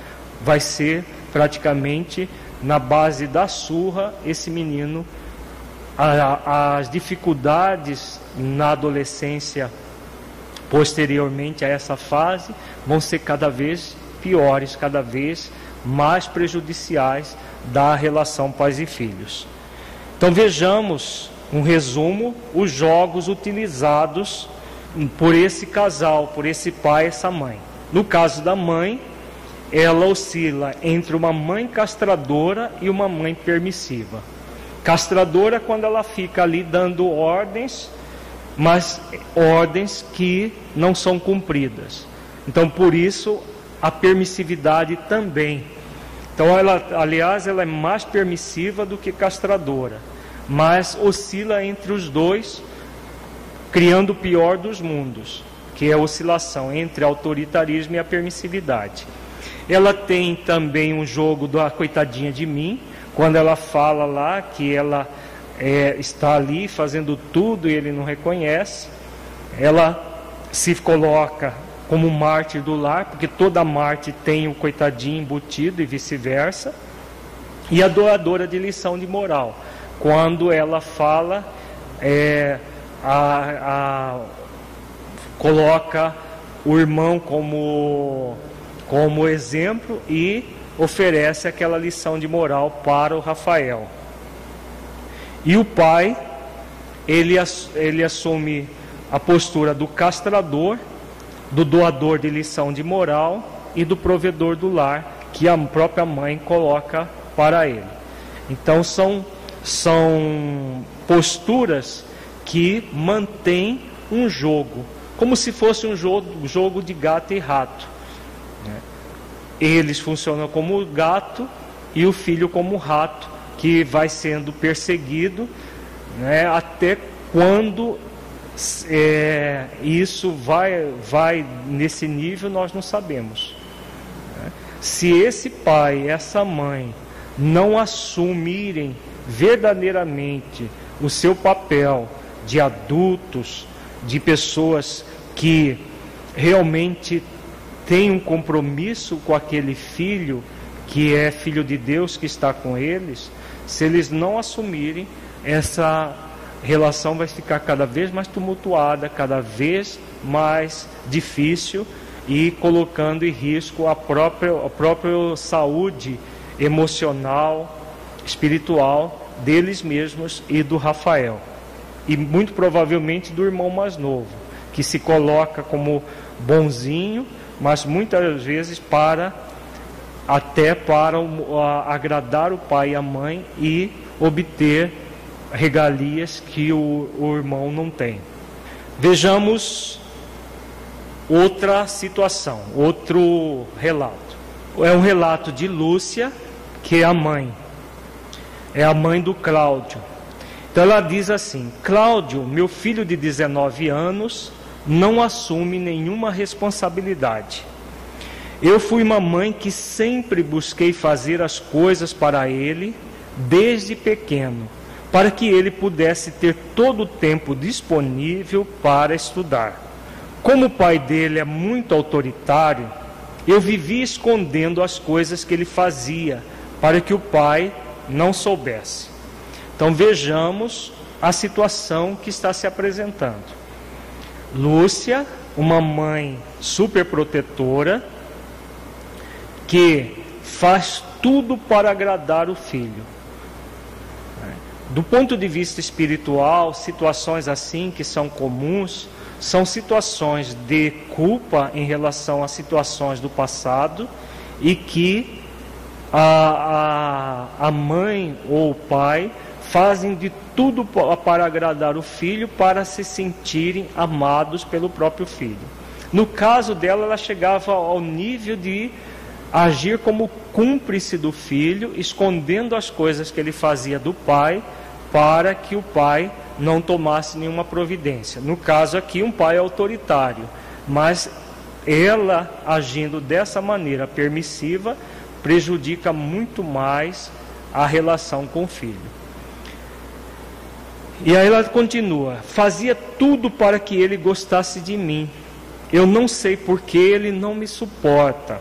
vai ser praticamente na base da surra, esse menino, a, as dificuldades na adolescência posteriormente a essa fase vão ser cada vez piores, cada vez mais prejudiciais da relação pais e filhos. Então vejamos um resumo os jogos utilizados por esse casal, por esse pai e essa mãe. No caso da mãe, ela oscila entre uma mãe castradora e uma mãe permissiva. Castradora é quando ela fica ali dando ordens, mas ordens que não são cumpridas. Então, por isso, a permissividade também. Então, ela, aliás, ela é mais permissiva do que castradora, mas oscila entre os dois, criando o pior dos mundos, que é a oscilação entre autoritarismo e a permissividade. Ela tem também um jogo da coitadinha de mim, quando ela fala lá que ela é, está ali fazendo tudo e ele não reconhece, ela se coloca como mártir do lar, porque toda Marte tem o coitadinho embutido e vice-versa, e a doadora de lição de moral, quando ela fala, é, a, a, coloca o irmão como como exemplo e oferece aquela lição de moral para o Rafael. E o pai, ele, ele assume a postura do castrador, do doador de lição de moral e do provedor do lar, que a própria mãe coloca para ele. Então são, são posturas que mantêm um jogo, como se fosse um jogo, jogo de gato e rato. Eles funcionam como gato e o filho como rato, que vai sendo perseguido né, até quando é, isso vai, vai nesse nível, nós não sabemos. Né. Se esse pai, essa mãe, não assumirem verdadeiramente o seu papel de adultos, de pessoas que realmente tem um compromisso com aquele filho que é filho de Deus que está com eles, se eles não assumirem, essa relação vai ficar cada vez mais tumultuada, cada vez mais difícil e colocando em risco a própria, a própria saúde emocional, espiritual deles mesmos e do Rafael. E muito provavelmente do irmão mais novo, que se coloca como bonzinho mas muitas vezes para até para agradar o pai e a mãe e obter regalias que o, o irmão não tem. Vejamos outra situação, outro relato. É um relato de Lúcia, que é a mãe, é a mãe do Cláudio. Então ela diz assim: Cláudio, meu filho de 19 anos, não assume nenhuma responsabilidade. Eu fui uma mãe que sempre busquei fazer as coisas para ele desde pequeno, para que ele pudesse ter todo o tempo disponível para estudar. Como o pai dele é muito autoritário, eu vivi escondendo as coisas que ele fazia, para que o pai não soubesse. Então vejamos a situação que está se apresentando. Lúcia, uma mãe super protetora, que faz tudo para agradar o filho. Do ponto de vista espiritual, situações assim que são comuns são situações de culpa em relação a situações do passado e que a, a, a mãe ou o pai fazem de tudo para agradar o filho, para se sentirem amados pelo próprio filho. No caso dela, ela chegava ao nível de agir como cúmplice do filho, escondendo as coisas que ele fazia do pai, para que o pai não tomasse nenhuma providência. No caso aqui, um pai autoritário, mas ela agindo dessa maneira permissiva prejudica muito mais a relação com o filho. E aí ela continua: fazia tudo para que ele gostasse de mim. Eu não sei por que ele não me suporta.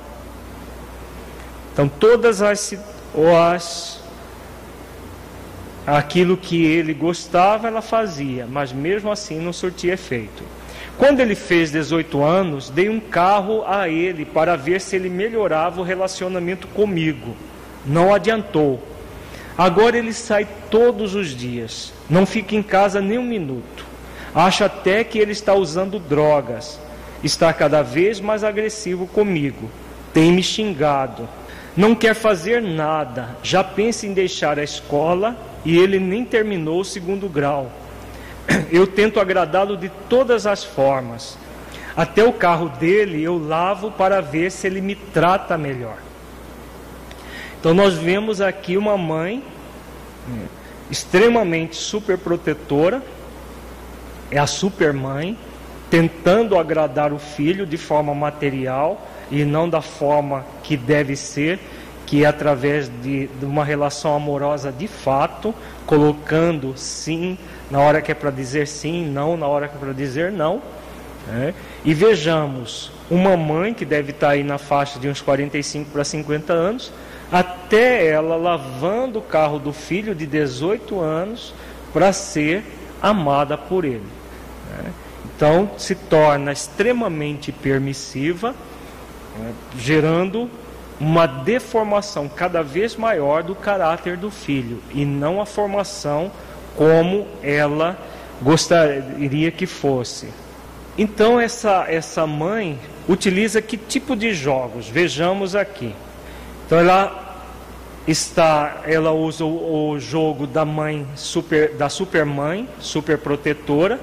Então todas as, as aquilo que ele gostava, ela fazia, mas mesmo assim não surtia efeito. Quando ele fez 18 anos, dei um carro a ele para ver se ele melhorava o relacionamento comigo. Não adiantou. Agora ele sai todos os dias, não fica em casa nem um minuto. Acho até que ele está usando drogas. Está cada vez mais agressivo comigo. Tem me xingado. Não quer fazer nada. Já pensa em deixar a escola e ele nem terminou o segundo grau. Eu tento agradá-lo de todas as formas. Até o carro dele eu lavo para ver se ele me trata melhor. Então nós vemos aqui uma mãe hum, extremamente superprotetora, é a supermãe, tentando agradar o filho de forma material e não da forma que deve ser, que é através de, de uma relação amorosa de fato, colocando sim na hora que é para dizer sim, não na hora que é para dizer não. Né? E vejamos, uma mãe que deve estar aí na faixa de uns 45 para 50 anos, até ela lavando o carro do filho de 18 anos para ser amada por ele. Né? Então se torna extremamente permissiva, né? gerando uma deformação cada vez maior do caráter do filho e não a formação como ela gostaria que fosse. Então essa essa mãe utiliza que tipo de jogos? Vejamos aqui. Então ela está, ela usa o, o jogo da mãe super, da supermãe, super protetora,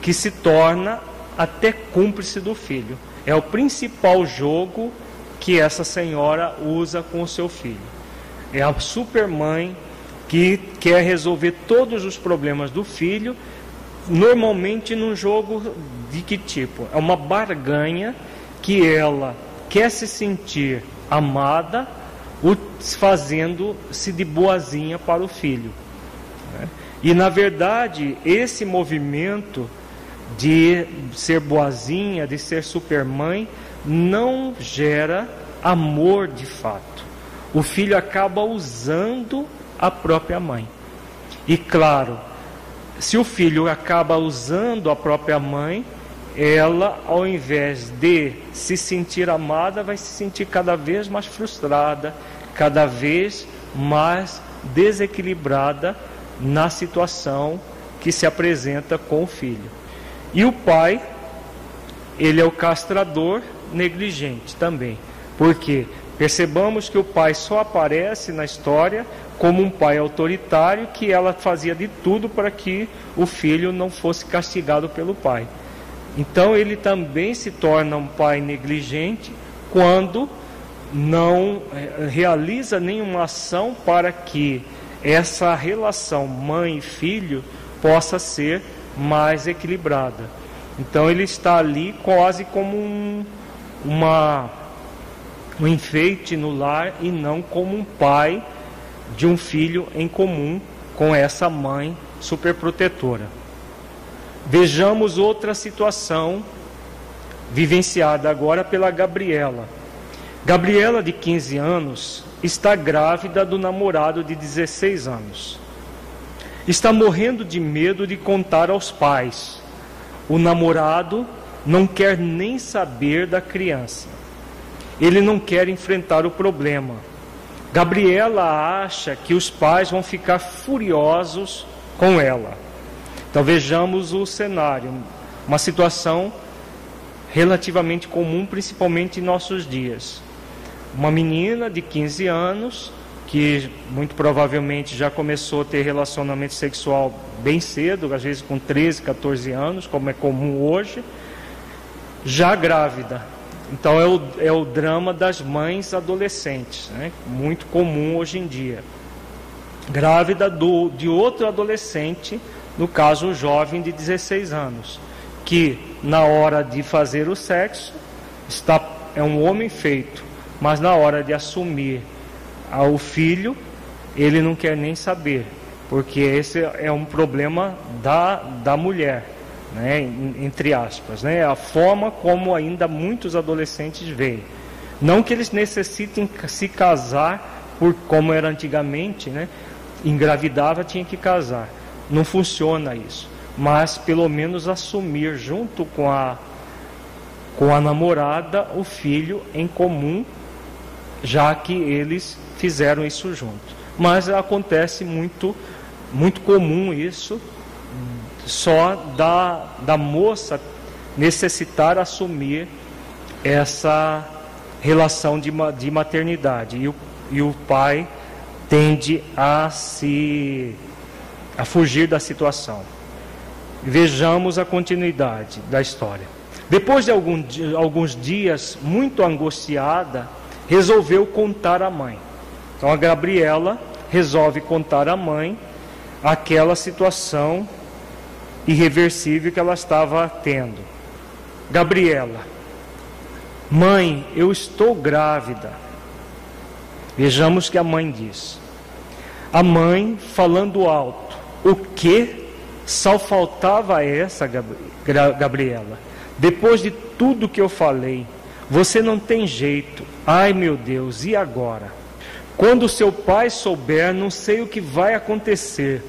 que se torna até cúmplice do filho. É o principal jogo que essa senhora usa com o seu filho. É a supermãe que quer resolver todos os problemas do filho, normalmente num jogo de que tipo? É uma barganha que ela quer se sentir amada, fazendo-se de boazinha para o filho. Né? E na verdade, esse movimento de ser boazinha, de ser supermãe, não gera amor de fato. O filho acaba usando a própria mãe. E claro, se o filho acaba usando a própria mãe, ela, ao invés de se sentir amada, vai se sentir cada vez mais frustrada, cada vez mais desequilibrada na situação que se apresenta com o filho. E o pai, ele é o castrador negligente também. Porque percebamos que o pai só aparece na história como um pai autoritário que ela fazia de tudo para que o filho não fosse castigado pelo pai. Então ele também se torna um pai negligente quando não eh, realiza nenhuma ação para que essa relação mãe e filho possa ser mais equilibrada. Então ele está ali quase como um, uma, um enfeite no lar e não como um pai de um filho em comum com essa mãe superprotetora. Vejamos outra situação vivenciada agora pela Gabriela. Gabriela, de 15 anos, está grávida do namorado de 16 anos. Está morrendo de medo de contar aos pais. O namorado não quer nem saber da criança. Ele não quer enfrentar o problema. Gabriela acha que os pais vão ficar furiosos com ela. Então vejamos o cenário, uma situação relativamente comum, principalmente em nossos dias. Uma menina de 15 anos, que muito provavelmente já começou a ter relacionamento sexual bem cedo, às vezes com 13, 14 anos, como é comum hoje, já grávida. Então é o, é o drama das mães adolescentes, né? muito comum hoje em dia. Grávida do, de outro adolescente no caso o jovem de 16 anos, que na hora de fazer o sexo está é um homem feito, mas na hora de assumir ao filho, ele não quer nem saber, porque esse é um problema da, da mulher, né, entre aspas, né, a forma como ainda muitos adolescentes veem. Não que eles necessitem se casar por como era antigamente, né, engravidava tinha que casar, não funciona isso. mas pelo menos assumir junto com a com a namorada o filho em comum, já que eles fizeram isso junto. Mas acontece muito muito comum isso só da, da moça necessitar assumir essa relação de, de maternidade e o, e o pai tende a se a fugir da situação. Vejamos a continuidade da história. Depois de algum, alguns dias, muito angustiada, resolveu contar à mãe. Então a Gabriela resolve contar à mãe aquela situação irreversível que ela estava tendo. Gabriela, mãe, eu estou grávida. Vejamos que a mãe diz. A mãe falando alto: O que? Só faltava essa, Gabriela. Depois de tudo que eu falei, você não tem jeito. Ai meu Deus, e agora? Quando seu pai souber, não sei o que vai acontecer.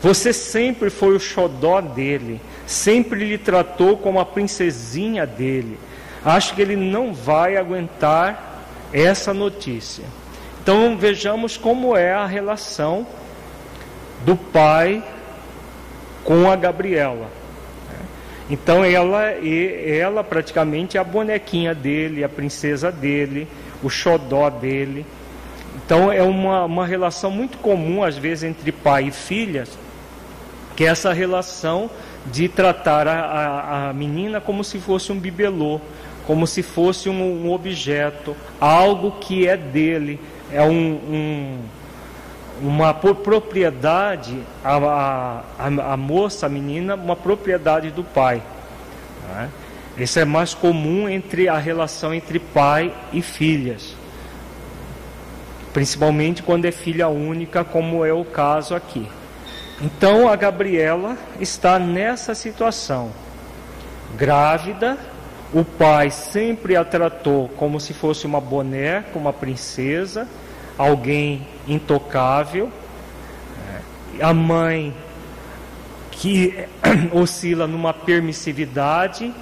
Você sempre foi o xodó dele, sempre lhe tratou como a princesinha dele. Acho que ele não vai aguentar essa notícia. Então vejamos como é a relação do pai com a Gabriela. Então ela, ela praticamente é a bonequinha dele, a princesa dele, o xodó dele. Então é uma, uma relação muito comum às vezes entre pai e filhas, que é essa relação de tratar a, a, a menina como se fosse um bibelô, como se fosse um, um objeto, algo que é dele, é um, um uma propriedade, a, a, a, moça, a menina, uma propriedade do pai. Né? Isso é mais comum entre a relação entre pai e filhas, principalmente quando é filha única, como é o caso aqui. Então a Gabriela está nessa situação, grávida, o pai sempre a tratou como se fosse uma boneca, uma princesa, alguém intocável. A mãe que oscila numa permissividade,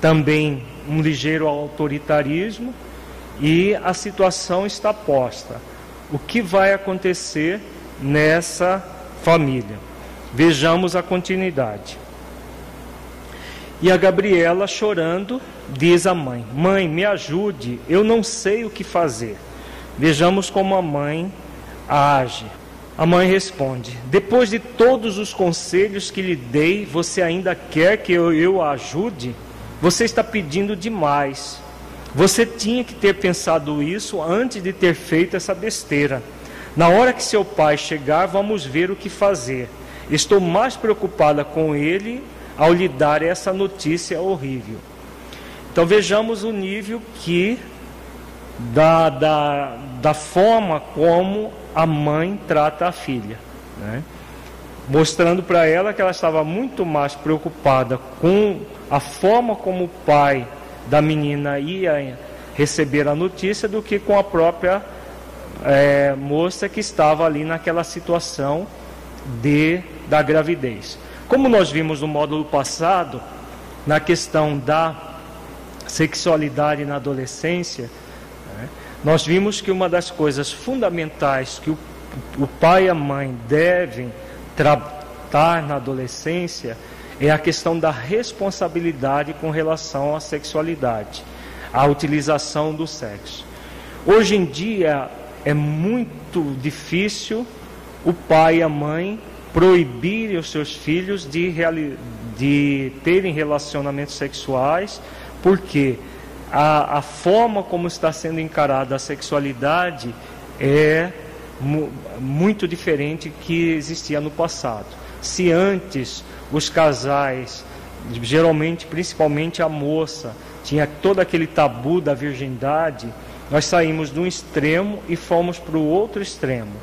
também um ligeiro autoritarismo, e a situação está posta. O que vai acontecer nessa família. Vejamos a continuidade. E a Gabriela, chorando, diz à mãe: Mãe, me ajude, eu não sei o que fazer. Vejamos como a mãe age. A mãe responde: Depois de todos os conselhos que lhe dei, você ainda quer que eu, eu a ajude? Você está pedindo demais. Você tinha que ter pensado isso antes de ter feito essa besteira. Na hora que seu pai chegar, vamos ver o que fazer. Estou mais preocupada com ele ao lhe dar essa notícia horrível. Então vejamos o nível que da, da, da forma como a mãe trata a filha, né? mostrando para ela que ela estava muito mais preocupada com a forma como o pai da menina ia receber a notícia do que com a própria é, moça que estava ali naquela situação de da gravidez. Como nós vimos no módulo passado, na questão da sexualidade na adolescência, nós vimos que uma das coisas fundamentais que o, o pai e a mãe devem tratar na adolescência é a questão da responsabilidade com relação à sexualidade, à utilização do sexo. Hoje em dia, é muito difícil o pai e a mãe proibirem os seus filhos de, de terem relacionamentos sexuais, porque a, a forma como está sendo encarada a sexualidade é mu muito diferente que existia no passado. Se antes os casais, geralmente, principalmente a moça, tinha todo aquele tabu da virgindade, nós saímos de um extremo e fomos para o outro extremo.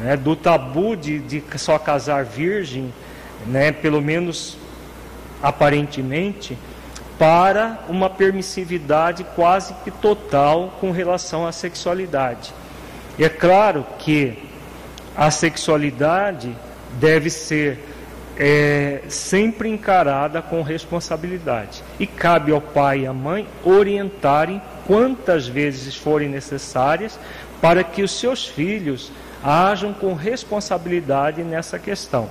Né? Do tabu de, de só casar virgem, né? pelo menos aparentemente, para uma permissividade quase que total com relação à sexualidade. E é claro que a sexualidade deve ser é sempre encarada com responsabilidade. E cabe ao pai e à mãe orientarem quantas vezes forem necessárias para que os seus filhos ajam com responsabilidade nessa questão.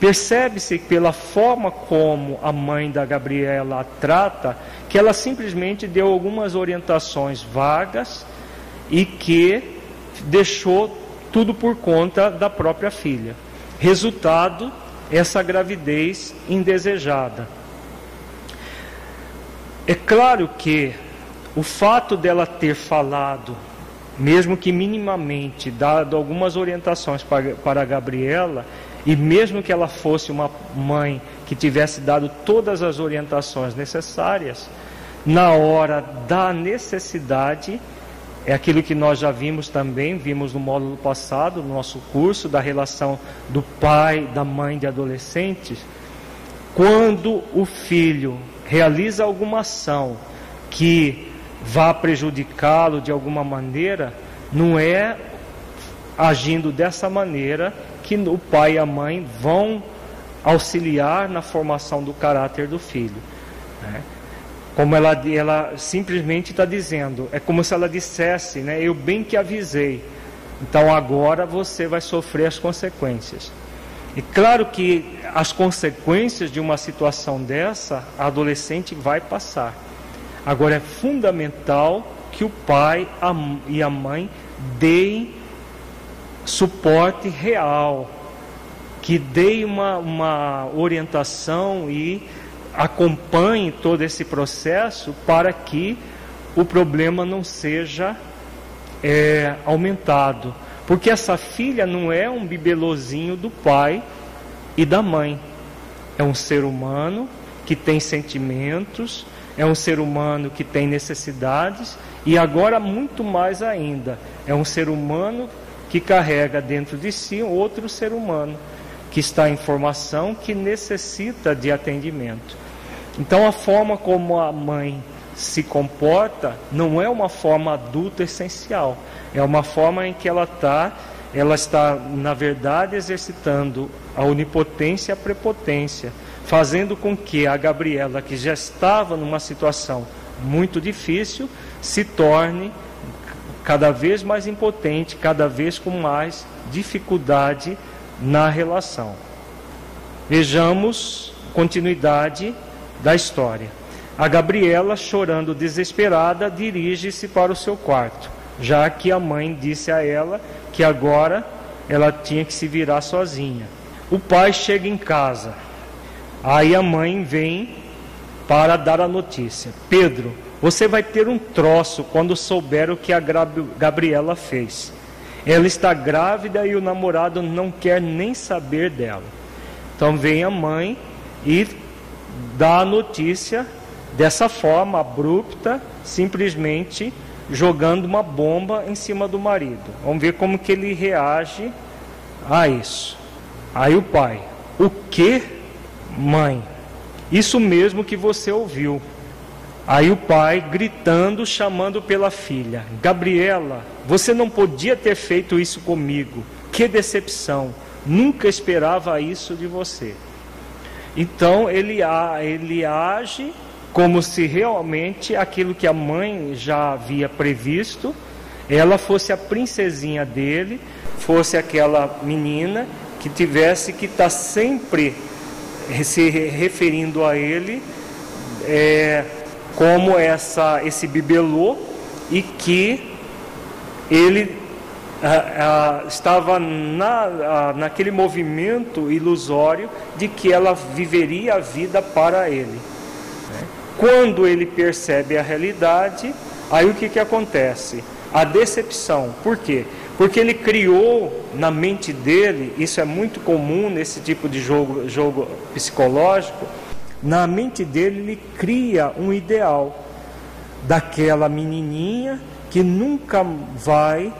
Percebe-se pela forma como a mãe da Gabriela a trata, que ela simplesmente deu algumas orientações vagas e que deixou tudo por conta da própria filha. Resultado, essa gravidez indesejada. É claro que o fato dela ter falado, mesmo que minimamente, dado algumas orientações para, para a Gabriela, e mesmo que ela fosse uma mãe que tivesse dado todas as orientações necessárias, na hora da necessidade, é aquilo que nós já vimos também, vimos no módulo passado, no nosso curso, da relação do pai, da mãe de adolescentes. Quando o filho realiza alguma ação que vá prejudicá-lo de alguma maneira, não é agindo dessa maneira que o pai e a mãe vão auxiliar na formação do caráter do filho. Né? Como ela, ela simplesmente está dizendo, é como se ela dissesse, né, eu bem que avisei, então agora você vai sofrer as consequências. E claro que as consequências de uma situação dessa, a adolescente vai passar. Agora é fundamental que o pai e a mãe deem suporte real, que deem uma, uma orientação e acompanhe todo esse processo para que o problema não seja é, aumentado. Porque essa filha não é um bibelozinho do pai e da mãe. É um ser humano que tem sentimentos, é um ser humano que tem necessidades e agora muito mais ainda, é um ser humano que carrega dentro de si outro ser humano que está em formação que necessita de atendimento. Então a forma como a mãe se comporta não é uma forma adulta essencial, é uma forma em que ela está, ela está na verdade exercitando a onipotência e a prepotência, fazendo com que a Gabriela, que já estava numa situação muito difícil, se torne cada vez mais impotente, cada vez com mais dificuldade na relação. Vejamos continuidade da história. A Gabriela, chorando desesperada, dirige-se para o seu quarto, já que a mãe disse a ela que agora ela tinha que se virar sozinha. O pai chega em casa. Aí a mãe vem para dar a notícia: Pedro, você vai ter um troço quando souber o que a Gabriela fez. Ela está grávida e o namorado não quer nem saber dela. Então vem a mãe e dá a notícia dessa forma abrupta, simplesmente jogando uma bomba em cima do marido. Vamos ver como que ele reage a isso. Aí o pai, o que, mãe? Isso mesmo que você ouviu. Aí o pai gritando, chamando pela filha: Gabriela, você não podia ter feito isso comigo. Que decepção! Nunca esperava isso de você. Então ele, ele age como se realmente aquilo que a mãe já havia previsto, ela fosse a princesinha dele, fosse aquela menina que tivesse que estar tá sempre se referindo a ele é, como essa, esse bibelô e que ele ah, ah, estava na, ah, naquele movimento ilusório de que ela viveria a vida para ele. Né? Quando ele percebe a realidade, aí o que, que acontece? A decepção. Por quê? Porque ele criou na mente dele, isso é muito comum nesse tipo de jogo, jogo psicológico, na mente dele ele cria um ideal daquela menininha que nunca vai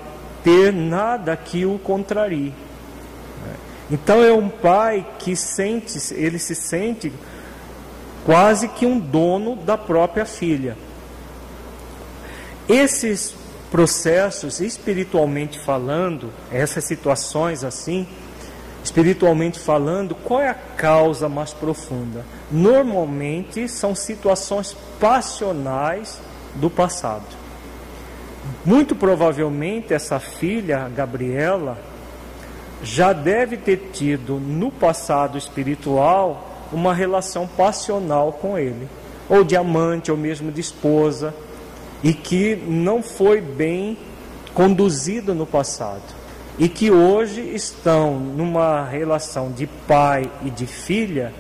ter nada que o contrarie. Então é um pai que sente, ele se sente quase que um dono da própria filha. Esses processos, espiritualmente falando, essas situações assim, espiritualmente falando, qual é a causa mais profunda? Normalmente são situações passionais do passado. Muito provavelmente essa filha, Gabriela, já deve ter tido no passado espiritual uma relação passional com ele, ou de amante, ou mesmo de esposa, e que não foi bem conduzido no passado, e que hoje estão numa relação de pai e de filha,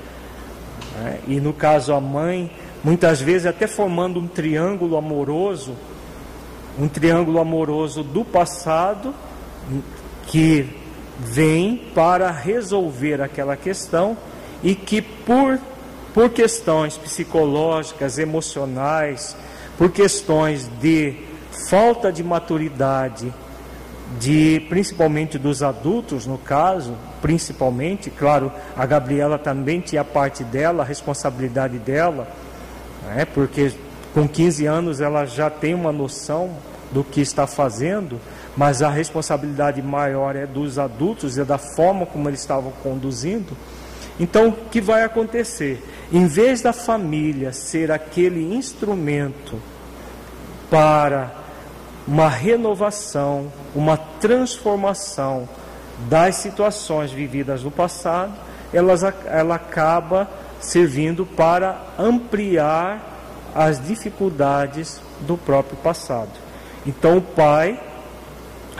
né, e no caso a mãe, muitas vezes até formando um triângulo amoroso, um triângulo amoroso do passado, que vem para resolver aquela questão e que por, por questões psicológicas, emocionais, por questões de falta de maturidade, de principalmente dos adultos, no caso, principalmente, claro, a Gabriela também tinha parte dela, a responsabilidade dela, né, porque com 15 anos ela já tem uma noção do que está fazendo, mas a responsabilidade maior é dos adultos e da forma como eles estavam conduzindo. Então, o que vai acontecer? Em vez da família ser aquele instrumento para uma renovação, uma transformação das situações vividas no passado, elas, ela acaba servindo para ampliar as dificuldades do próprio passado. Então, o pai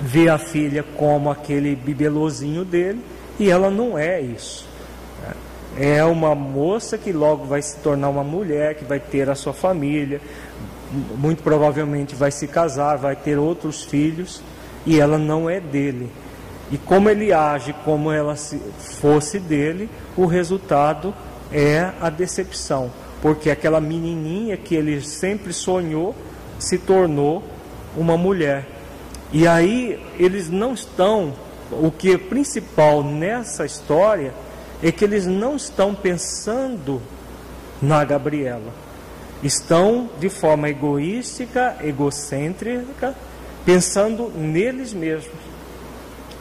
vê a filha como aquele bibelozinho dele e ela não é isso é uma moça que logo vai se tornar uma mulher, que vai ter a sua família, muito provavelmente vai se casar, vai ter outros filhos, e ela não é dele. E como ele age como ela fosse dele, o resultado é a decepção, porque aquela menininha que ele sempre sonhou se tornou uma mulher. E aí eles não estão, o que é principal nessa história é que eles não estão pensando na Gabriela. Estão de forma egoística, egocêntrica, pensando neles mesmos.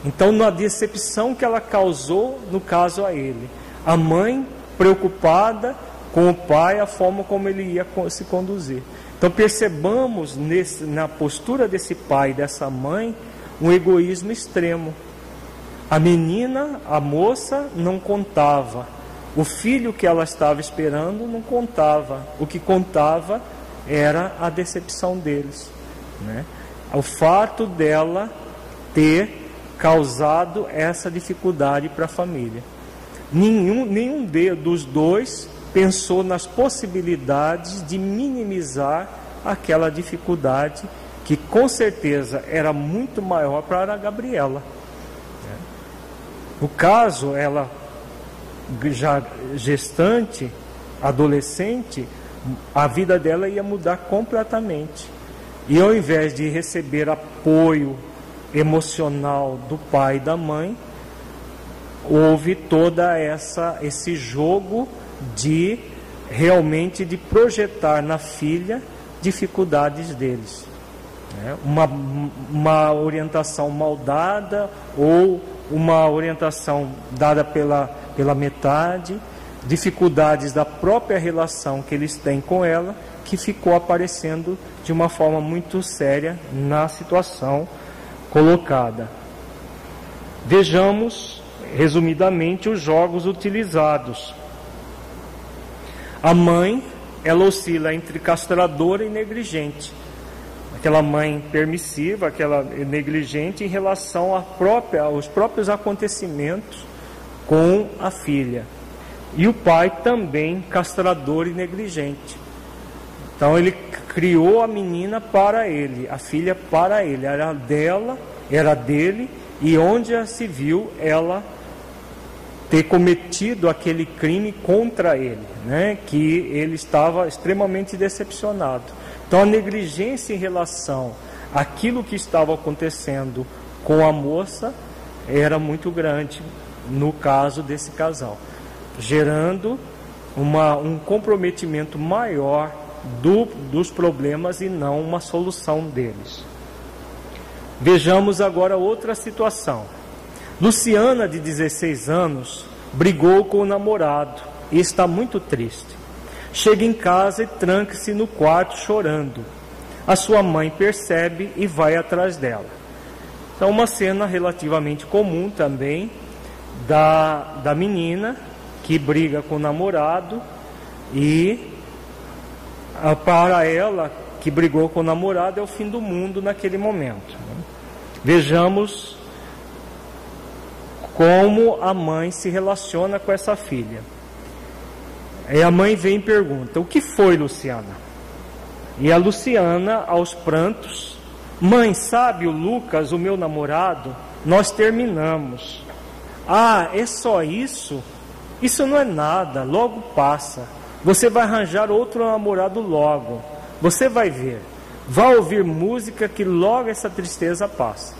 Então, na decepção que ela causou, no caso a ele, a mãe preocupada com o pai, a forma como ele ia se conduzir. Então, percebamos nesse, na postura desse pai e dessa mãe um egoísmo extremo. A menina, a moça, não contava. O filho que ela estava esperando não contava. O que contava era a decepção deles. Né? O fato dela ter causado essa dificuldade para a família. Nenhum, nenhum de, dos dois pensou nas possibilidades de minimizar aquela dificuldade que com certeza era muito maior para a Gabriela. No caso, ela já gestante, adolescente, a vida dela ia mudar completamente. E ao invés de receber apoio emocional do pai e da mãe, houve toda essa esse jogo de realmente de projetar na filha dificuldades deles. Né? Uma, uma orientação maldada ou uma orientação dada pela, pela metade, dificuldades da própria relação que eles têm com ela, que ficou aparecendo de uma forma muito séria na situação colocada. Vejamos, resumidamente, os jogos utilizados. A mãe, ela oscila entre castradora e negligente aquela mãe permissiva, aquela negligente em relação à própria, aos próprios acontecimentos com a filha. E o pai também castrador e negligente. Então ele criou a menina para ele, a filha para ele, era dela, era dele, e onde se viu ela ter cometido aquele crime contra ele, né? que ele estava extremamente decepcionado. Então a negligência em relação àquilo que estava acontecendo com a moça era muito grande no caso desse casal, gerando uma, um comprometimento maior do, dos problemas e não uma solução deles. Vejamos agora outra situação. Luciana, de 16 anos, brigou com o namorado e está muito triste. Chega em casa e tranca-se no quarto chorando. A sua mãe percebe e vai atrás dela. Então, uma cena relativamente comum também da, da menina que briga com o namorado e para ela que brigou com o namorado é o fim do mundo naquele momento. Vejamos como a mãe se relaciona com essa filha. E a mãe vem e pergunta: O que foi, Luciana? E a Luciana, aos prantos, Mãe, sabe o Lucas, o meu namorado? Nós terminamos. Ah, é só isso? Isso não é nada, logo passa. Você vai arranjar outro namorado logo. Você vai ver. Vai ouvir música que logo essa tristeza passa.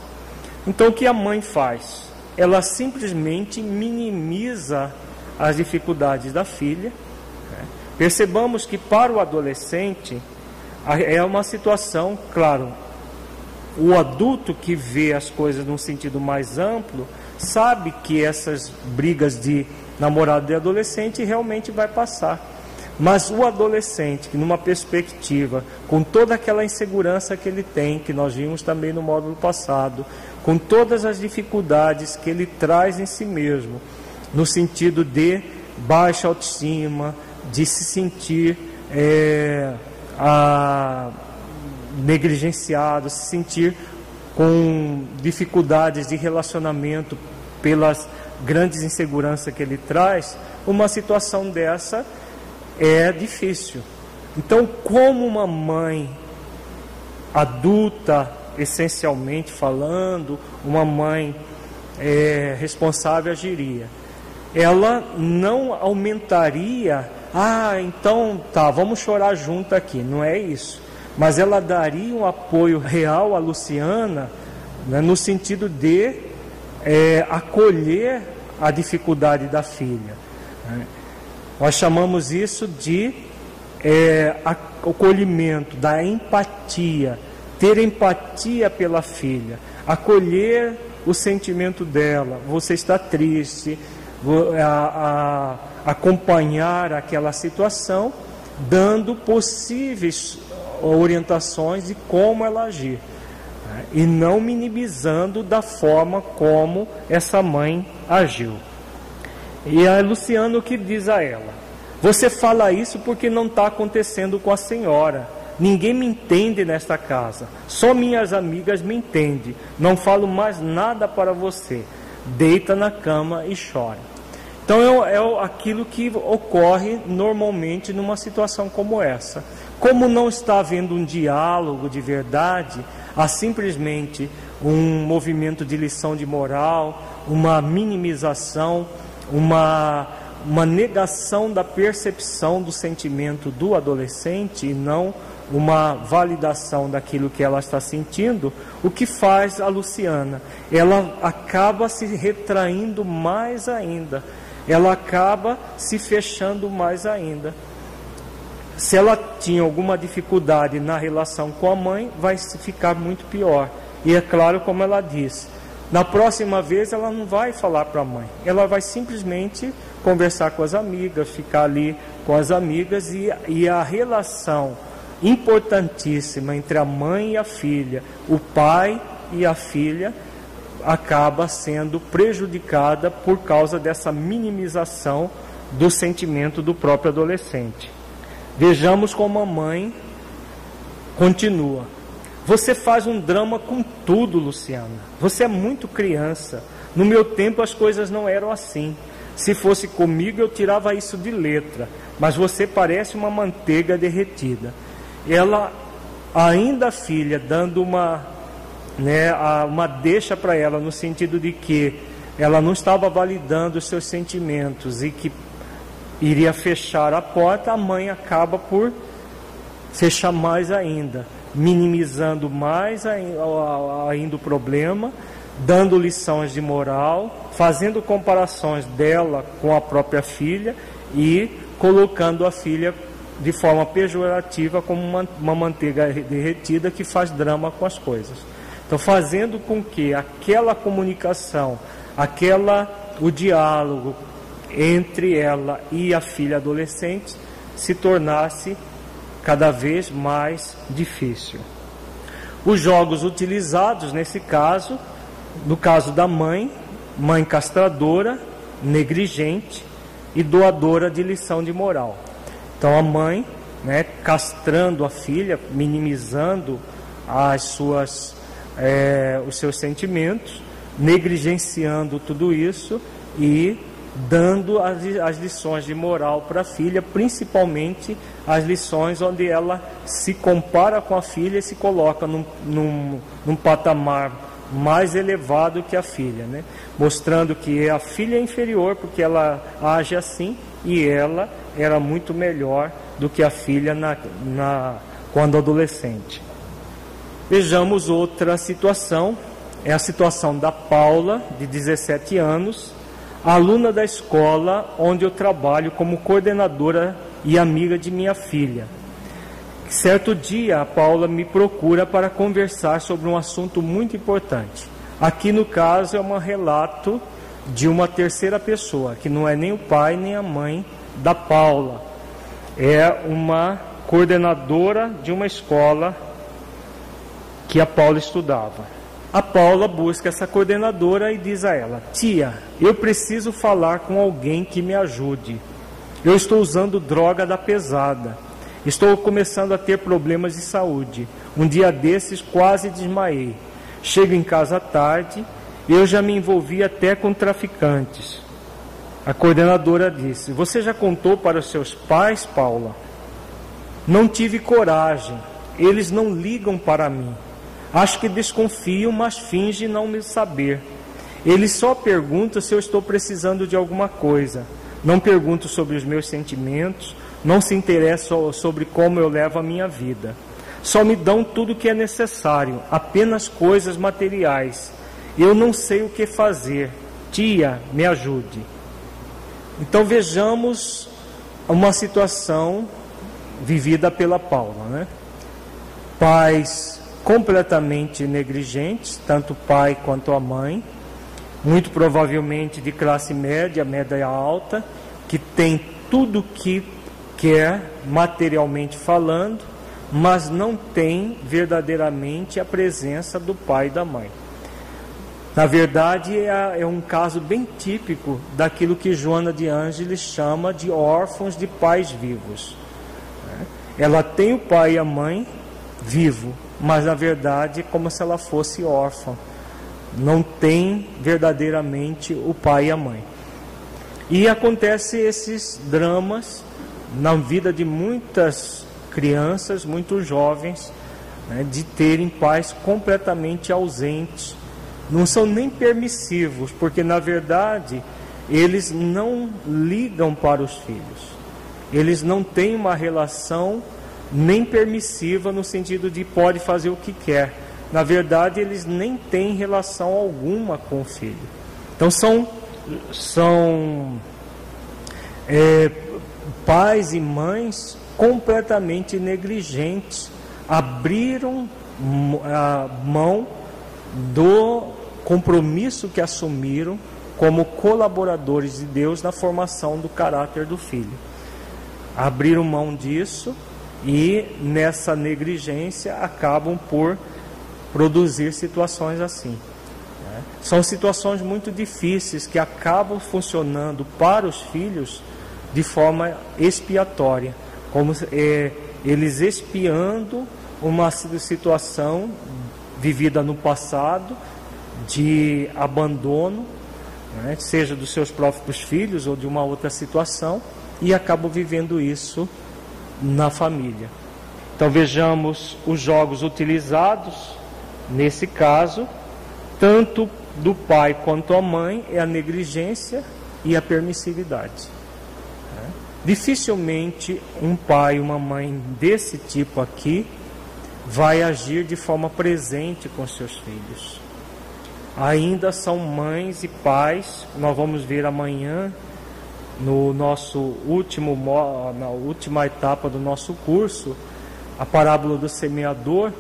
Então o que a mãe faz? Ela simplesmente minimiza as dificuldades da filha. Né? Percebamos que para o adolescente é uma situação, claro, o adulto que vê as coisas num sentido mais amplo sabe que essas brigas de namorado e adolescente realmente vai passar. Mas o adolescente, que numa perspectiva, com toda aquela insegurança que ele tem, que nós vimos também no módulo passado, com todas as dificuldades que ele traz em si mesmo, no sentido de baixa autoestima, de se sentir é, a, negligenciado, se sentir com dificuldades de relacionamento pelas grandes inseguranças que ele traz, uma situação dessa é difícil. Então, como uma mãe adulta, essencialmente falando, uma mãe é, responsável agiria? Ela não aumentaria, ah, então tá, vamos chorar junto aqui. Não é isso. Mas ela daria um apoio real à Luciana, né, no sentido de é, acolher a dificuldade da filha. Né? Nós chamamos isso de é, acolhimento, da empatia, ter empatia pela filha, acolher o sentimento dela. Você está triste, a, a, acompanhar aquela situação, dando possíveis orientações de como ela agir né? e não minimizando da forma como essa mãe agiu. E a Luciana o que diz a ela? Você fala isso porque não está acontecendo com a senhora. Ninguém me entende nesta casa. Só minhas amigas me entendem. Não falo mais nada para você. Deita na cama e chora. Então é, é aquilo que ocorre normalmente numa situação como essa. Como não está havendo um diálogo de verdade, há simplesmente um movimento de lição de moral, uma minimização uma, uma negação da percepção do sentimento do adolescente e não uma validação daquilo que ela está sentindo, o que faz a Luciana? Ela acaba se retraindo mais ainda, ela acaba se fechando mais ainda. Se ela tinha alguma dificuldade na relação com a mãe, vai ficar muito pior. E é claro, como ela diz, na próxima vez ela não vai falar para a mãe, ela vai simplesmente conversar com as amigas, ficar ali com as amigas e, e a relação importantíssima entre a mãe e a filha, o pai e a filha, acaba sendo prejudicada por causa dessa minimização do sentimento do próprio adolescente. Vejamos como a mãe continua. Você faz um drama com tudo, Luciana. Você é muito criança. No meu tempo as coisas não eram assim. Se fosse comigo eu tirava isso de letra, mas você parece uma manteiga derretida. Ela, ainda filha, dando uma, né, uma deixa para ela no sentido de que ela não estava validando os seus sentimentos e que iria fechar a porta, a mãe acaba por fechar mais ainda minimizando mais ainda o problema, dando lições de moral, fazendo comparações dela com a própria filha e colocando a filha de forma pejorativa como uma, uma manteiga derretida que faz drama com as coisas. Então, fazendo com que aquela comunicação aquela o diálogo entre ela e a filha adolescente se tornasse cada vez mais difícil. Os jogos utilizados nesse caso, no caso da mãe, mãe castradora, negligente e doadora de lição de moral. Então a mãe, né, castrando a filha, minimizando as suas, é, os seus sentimentos, negligenciando tudo isso e dando as, as lições de moral para a filha, principalmente as lições onde ela se compara com a filha e se coloca num, num, num patamar mais elevado que a filha, né? mostrando que a filha é inferior porque ela age assim e ela era muito melhor do que a filha na, na, quando adolescente. Vejamos outra situação, é a situação da Paula, de 17 anos, aluna da escola onde eu trabalho como coordenadora e amiga de minha filha. Certo dia, a Paula me procura para conversar sobre um assunto muito importante. Aqui no caso é um relato de uma terceira pessoa, que não é nem o pai nem a mãe da Paula. É uma coordenadora de uma escola que a Paula estudava. A Paula busca essa coordenadora e diz a ela: Tia, eu preciso falar com alguém que me ajude. Eu estou usando droga da pesada. Estou começando a ter problemas de saúde. Um dia desses quase desmaiei. Chego em casa tarde, eu já me envolvi até com traficantes. A coordenadora disse: Você já contou para os seus pais, Paula? Não tive coragem. Eles não ligam para mim. Acho que desconfiam, mas fingem não me saber. Ele só pergunta se eu estou precisando de alguma coisa. Não pergunto sobre os meus sentimentos, não se interessa sobre como eu levo a minha vida. Só me dão tudo o que é necessário, apenas coisas materiais. Eu não sei o que fazer. Tia, me ajude. Então vejamos uma situação vivida pela Paula, né? Pais completamente negligentes, tanto o pai quanto a mãe, muito provavelmente de classe média, média alta, que tem tudo que quer materialmente falando, mas não tem verdadeiramente a presença do pai e da mãe. Na verdade, é, é um caso bem típico daquilo que Joana de Ângeles chama de órfãos de pais vivos. Ela tem o pai e a mãe vivo, mas na verdade é como se ela fosse órfã. Não tem verdadeiramente o pai e a mãe. E acontece esses dramas na vida de muitas crianças, muitos jovens, né, de terem pais completamente ausentes. Não são nem permissivos, porque na verdade eles não ligam para os filhos. Eles não têm uma relação nem permissiva no sentido de pode fazer o que quer. Na verdade, eles nem têm relação alguma com o filho. Então são, são é, pais e mães completamente negligentes, abriram a mão do compromisso que assumiram como colaboradores de Deus na formação do caráter do filho. Abriram mão disso e nessa negligência acabam por produzir situações assim. Né? São situações muito difíceis que acabam funcionando para os filhos de forma expiatória, como é, eles expiando uma situação vivida no passado de abandono, né? seja dos seus próprios filhos ou de uma outra situação, e acabam vivendo isso na família. Então vejamos os jogos utilizados, nesse caso, tanto do pai quanto a mãe, é a negligência e a permissividade. Né? Dificilmente um pai uma mãe desse tipo aqui vai agir de forma presente com seus filhos. Ainda são mães e pais, nós vamos ver amanhã no nosso último na última etapa do nosso curso, a parábola do semeador,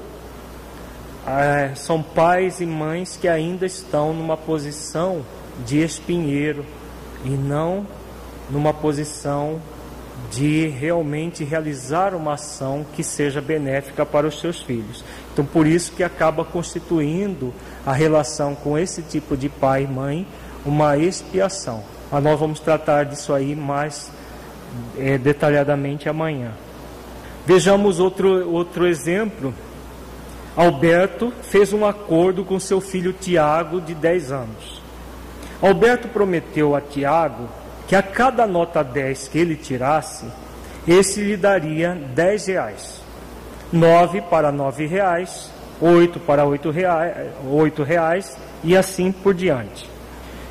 é, são pais e mães que ainda estão numa posição de espinheiro e não numa posição de realmente realizar uma ação que seja benéfica para os seus filhos. Então, por isso que acaba constituindo a relação com esse tipo de pai e mãe uma expiação. Mas nós vamos tratar disso aí mais é, detalhadamente amanhã. Vejamos outro, outro exemplo. Alberto fez um acordo com seu filho Tiago, de 10 anos. Alberto prometeu a Tiago que a cada nota 10 que ele tirasse, esse lhe daria 10 reais. 9 para 9 reais, 8 para 8 reais, 8 reais e assim por diante.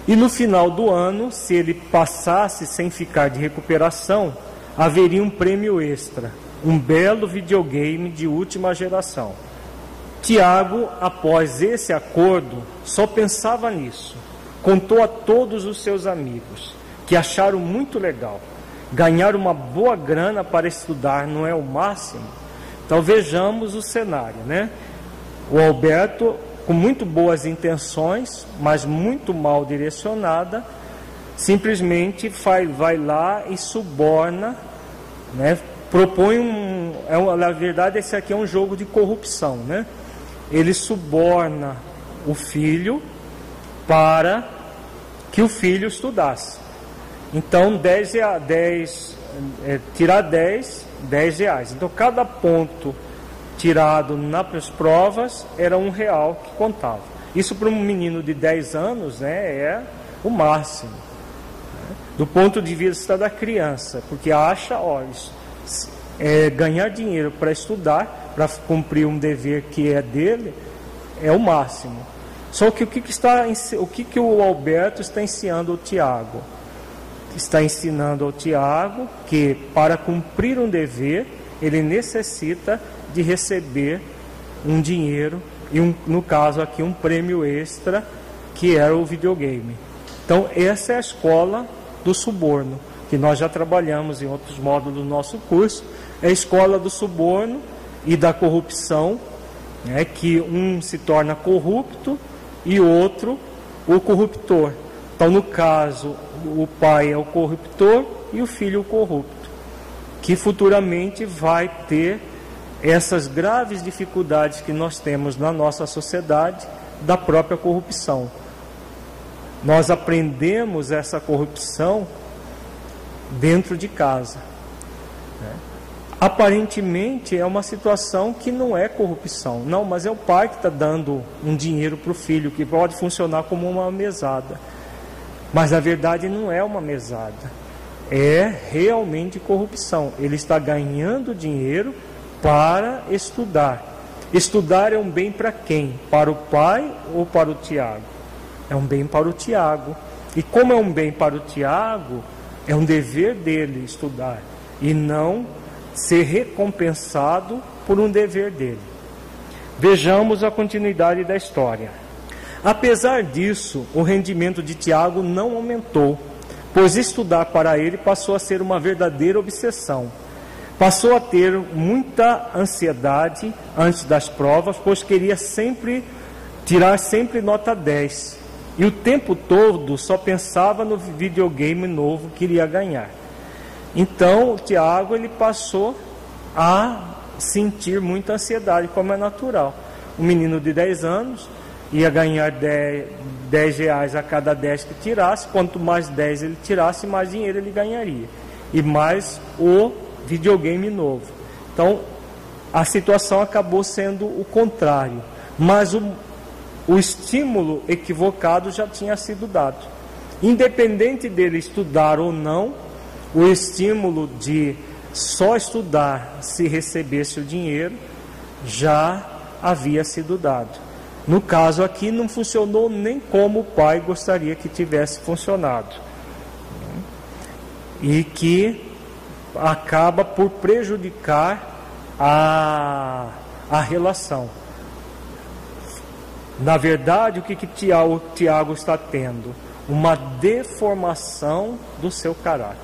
E no final do ano, se ele passasse sem ficar de recuperação, haveria um prêmio extra, um belo videogame de última geração. Tiago, após esse acordo, só pensava nisso. Contou a todos os seus amigos, que acharam muito legal. Ganhar uma boa grana para estudar não é o máximo? Então vejamos o cenário, né? O Alberto, com muito boas intenções, mas muito mal direcionada, simplesmente vai, vai lá e suborna, né? propõe um, é. Na verdade, esse aqui é um jogo de corrupção, né? Ele suborna o filho para que o filho estudasse. Então, 10, 10 é, tirar 10, 10 reais. Então, cada ponto tirado nas provas era um real que contava. Isso para um menino de 10 anos né, é o máximo. Né? Do ponto de vista da criança, porque acha, olha, é, ganhar dinheiro para estudar, para cumprir um dever que é dele, é o máximo. Só que o que, que está, o que, que o Alberto está ensinando ao Tiago? Está ensinando ao Tiago que para cumprir um dever, ele necessita de receber um dinheiro e um, no caso aqui um prêmio extra que era o videogame. Então essa é a escola do suborno que nós já trabalhamos em outros módulos do nosso curso, é a escola do suborno e da corrupção, né, que um se torna corrupto e outro o corruptor. Então, no caso, o pai é o corruptor e o filho o corrupto, que futuramente vai ter essas graves dificuldades que nós temos na nossa sociedade da própria corrupção. Nós aprendemos essa corrupção dentro de casa. Né? Aparentemente é uma situação que não é corrupção, não, mas é o pai que está dando um dinheiro para o filho, que pode funcionar como uma mesada. Mas na verdade não é uma mesada, é realmente corrupção. Ele está ganhando dinheiro para estudar. Estudar é um bem para quem? Para o pai ou para o Tiago? É um bem para o Tiago. E como é um bem para o Tiago, é um dever dele estudar e não ser recompensado por um dever dele. Vejamos a continuidade da história. Apesar disso, o rendimento de Tiago não aumentou, pois estudar para ele passou a ser uma verdadeira obsessão. Passou a ter muita ansiedade antes das provas, pois queria sempre tirar sempre nota 10. E o tempo todo só pensava no videogame novo que iria ganhar. Então, o Tiago ele passou a sentir muita ansiedade, como é natural. Um menino de 10 anos ia ganhar 10, 10 reais a cada 10 que tirasse, quanto mais 10 ele tirasse, mais dinheiro ele ganharia. E mais o videogame novo. Então, a situação acabou sendo o contrário, mas o, o estímulo equivocado já tinha sido dado. Independente dele estudar ou não, o estímulo de só estudar se recebesse o dinheiro já havia sido dado. No caso aqui, não funcionou nem como o pai gostaria que tivesse funcionado. E que acaba por prejudicar a, a relação. Na verdade, o que, que Tiago, Tiago está tendo? Uma deformação do seu caráter.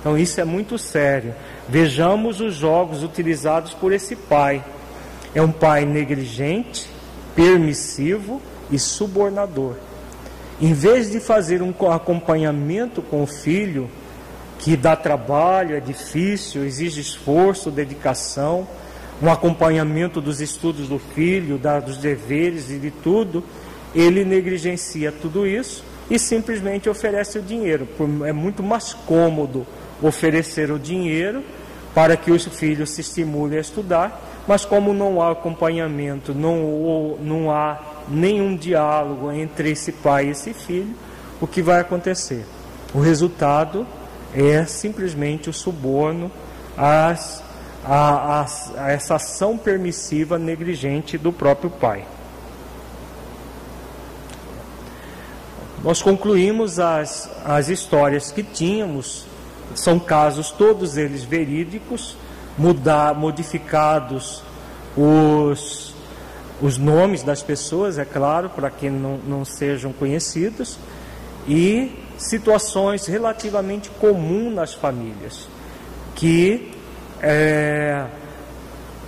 Então, isso é muito sério. Vejamos os jogos utilizados por esse pai. É um pai negligente, permissivo e subornador. Em vez de fazer um acompanhamento com o filho, que dá trabalho, é difícil, exige esforço, dedicação, um acompanhamento dos estudos do filho, da, dos deveres e de tudo, ele negligencia tudo isso e simplesmente oferece o dinheiro. É muito mais cômodo oferecer o dinheiro para que os filhos se estimulem a estudar, mas como não há acompanhamento, não, não há nenhum diálogo entre esse pai e esse filho, o que vai acontecer? O resultado é simplesmente o suborno às, a, a, essa ação permissiva negligente do próprio pai. Nós concluímos as, as histórias que tínhamos, são casos todos eles verídicos, mudar, modificados os, os nomes das pessoas, é claro, para que não, não sejam conhecidos, e situações relativamente comuns nas famílias, que é,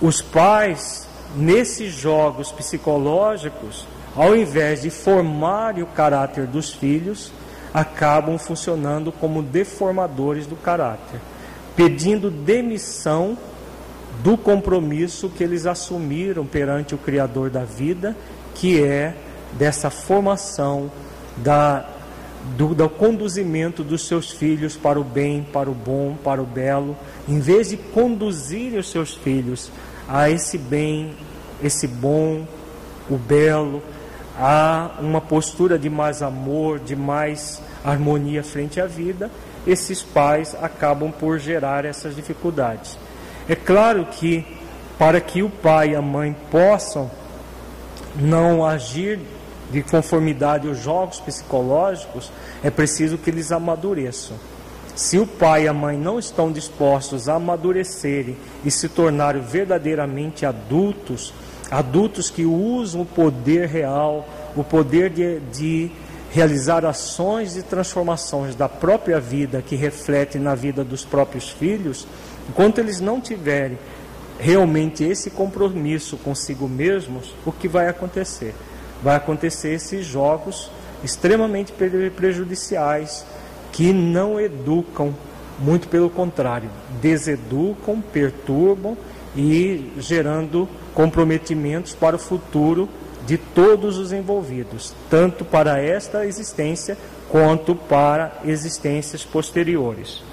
os pais, nesses jogos psicológicos, ao invés de formarem o caráter dos filhos, acabam funcionando como deformadores do caráter, pedindo demissão do compromisso que eles assumiram perante o Criador da vida, que é dessa formação, da, do, do conduzimento dos seus filhos para o bem, para o bom, para o belo, em vez de conduzirem os seus filhos a esse bem, esse bom, o belo, há uma postura de mais amor, de mais harmonia frente à vida, esses pais acabam por gerar essas dificuldades. É claro que para que o pai e a mãe possam não agir de conformidade aos jogos psicológicos, é preciso que eles amadureçam. Se o pai e a mãe não estão dispostos a amadurecerem e se tornarem verdadeiramente adultos, adultos que usam o poder real, o poder de, de realizar ações e transformações da própria vida que refletem na vida dos próprios filhos, enquanto eles não tiverem realmente esse compromisso consigo mesmos, o que vai acontecer? Vai acontecer esses jogos extremamente prejudiciais que não educam, muito pelo contrário, deseducam, perturbam e gerando comprometimentos para o futuro de todos os envolvidos, tanto para esta existência quanto para existências posteriores.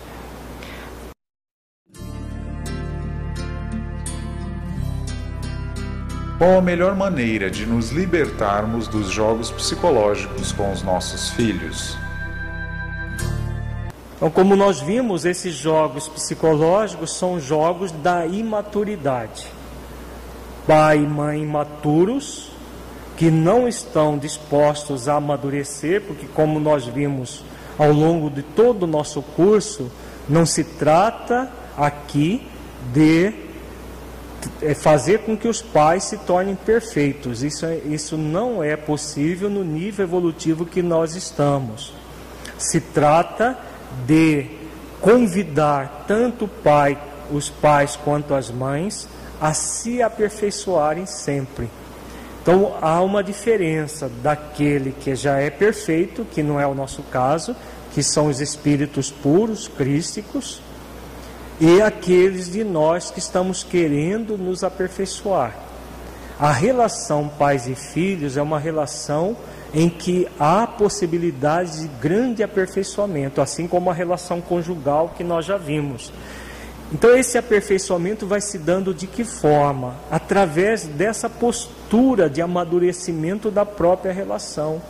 Qual a melhor maneira de nos libertarmos dos jogos psicológicos com os nossos filhos? Então, como nós vimos, esses jogos psicológicos são jogos da imaturidade pai e mãe imaturos que não estão dispostos a amadurecer, porque, como nós vimos ao longo de todo o nosso curso, não se trata aqui de é, fazer com que os pais se tornem perfeitos. Isso, é, isso não é possível no nível evolutivo que nós estamos. Se trata de convidar tanto o pai, os pais quanto as mães a se aperfeiçoarem sempre. Então há uma diferença daquele que já é perfeito, que não é o nosso caso, que são os espíritos puros, crísticos, e aqueles de nós que estamos querendo nos aperfeiçoar. A relação pais e filhos é uma relação em que há possibilidade de grande aperfeiçoamento, assim como a relação conjugal que nós já vimos. Então, esse aperfeiçoamento vai se dando de que forma? Através dessa postura de amadurecimento da própria relação,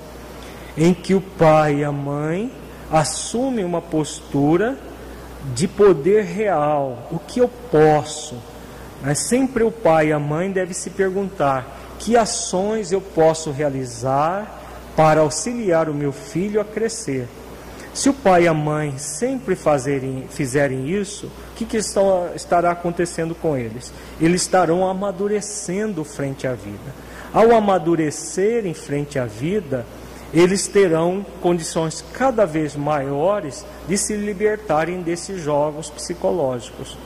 em que o pai e a mãe assumem uma postura de poder real. O que eu posso? Mas sempre o pai e a mãe devem se perguntar: que ações eu posso realizar para auxiliar o meu filho a crescer? Se o pai e a mãe sempre fazerem, fizerem isso, o que, que estará acontecendo com eles? Eles estarão amadurecendo frente à vida. Ao amadurecer em frente à vida, eles terão condições cada vez maiores de se libertarem desses jogos psicológicos.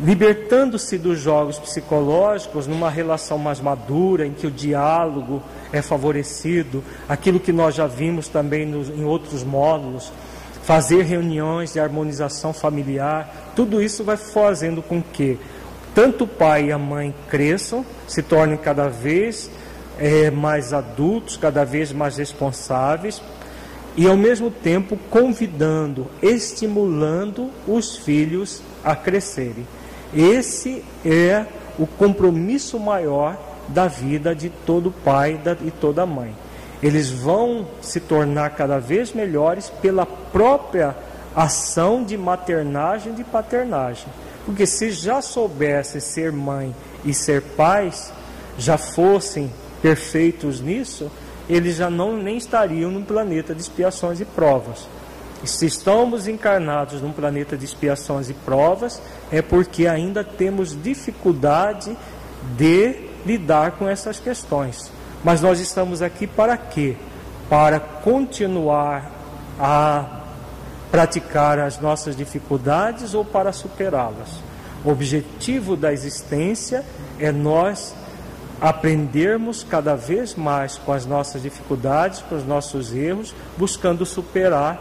libertando-se dos jogos psicológicos numa relação mais madura, em que o diálogo é favorecido, aquilo que nós já vimos também nos, em outros módulos, fazer reuniões de harmonização familiar, tudo isso vai fazendo com que tanto o pai e a mãe cresçam, se tornem cada vez é, mais adultos, cada vez mais responsáveis, e ao mesmo tempo convidando, estimulando os filhos a crescerem. Esse é o compromisso maior da vida de todo pai e toda mãe. Eles vão se tornar cada vez melhores pela própria ação de maternagem e de paternagem. Porque se já soubessem ser mãe e ser pais, já fossem perfeitos nisso, eles já não nem estariam num planeta de expiações e provas. Se estamos encarnados num planeta de expiações e provas, é porque ainda temos dificuldade de lidar com essas questões. Mas nós estamos aqui para quê? Para continuar a praticar as nossas dificuldades ou para superá-las. O objetivo da existência é nós aprendermos cada vez mais com as nossas dificuldades, com os nossos erros, buscando superar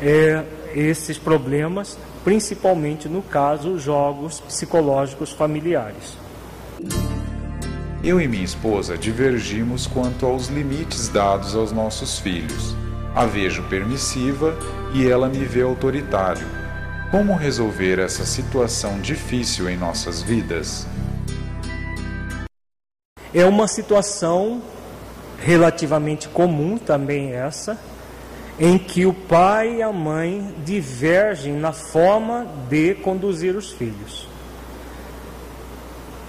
é, esses problemas, principalmente no caso jogos psicológicos familiares. Eu e minha esposa divergimos quanto aos limites dados aos nossos filhos. A vejo permissiva e ela me vê autoritário. Como resolver essa situação difícil em nossas vidas? É uma situação relativamente comum também essa, em que o pai e a mãe divergem na forma de conduzir os filhos.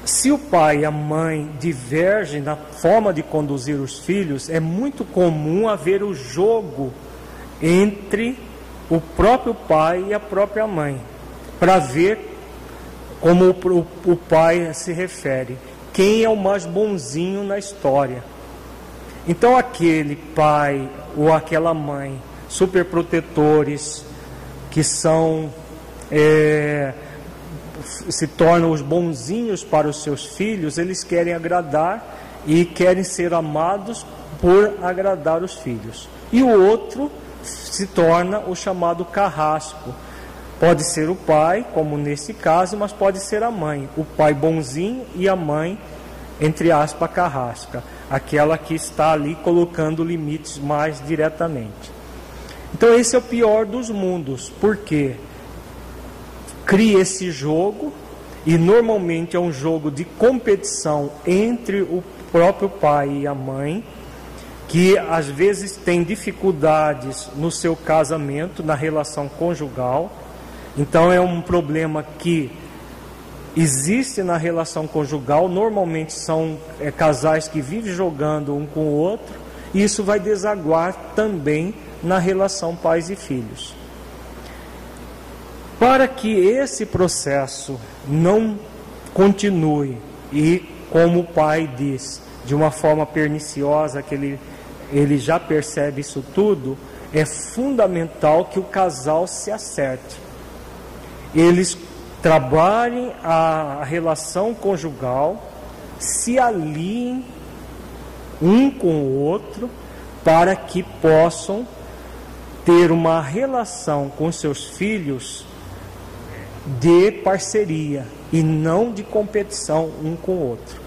Se o pai e a mãe divergem na forma de conduzir os filhos, é muito comum haver o jogo entre o próprio pai e a própria mãe, para ver como o, pai se refere, quem é o mais bonzinho na história. Então, aquele pai ou aquela mãe superprotetores que são é, se tornam os bonzinhos para os seus filhos, eles querem agradar e querem ser amados por agradar os filhos. E o outro se torna o chamado carrasco. Pode ser o pai, como nesse caso, mas pode ser a mãe. O pai bonzinho e a mãe, entre aspas, carrasca aquela que está ali colocando limites mais diretamente. Então esse é o pior dos mundos, porque cria esse jogo e normalmente é um jogo de competição entre o próprio pai e a mãe, que às vezes tem dificuldades no seu casamento, na relação conjugal. Então é um problema que existe na relação conjugal, normalmente são é, casais que vivem jogando um com o outro, e isso vai desaguar também na relação pais e filhos. Para que esse processo não continue e, como o pai diz, de uma forma perniciosa, que ele, ele já percebe isso tudo, é fundamental que o casal se acerte. Eles trabalhem a relação conjugal, se aliem um com o outro, para que possam ter uma relação com seus filhos de parceria e não de competição um com o outro.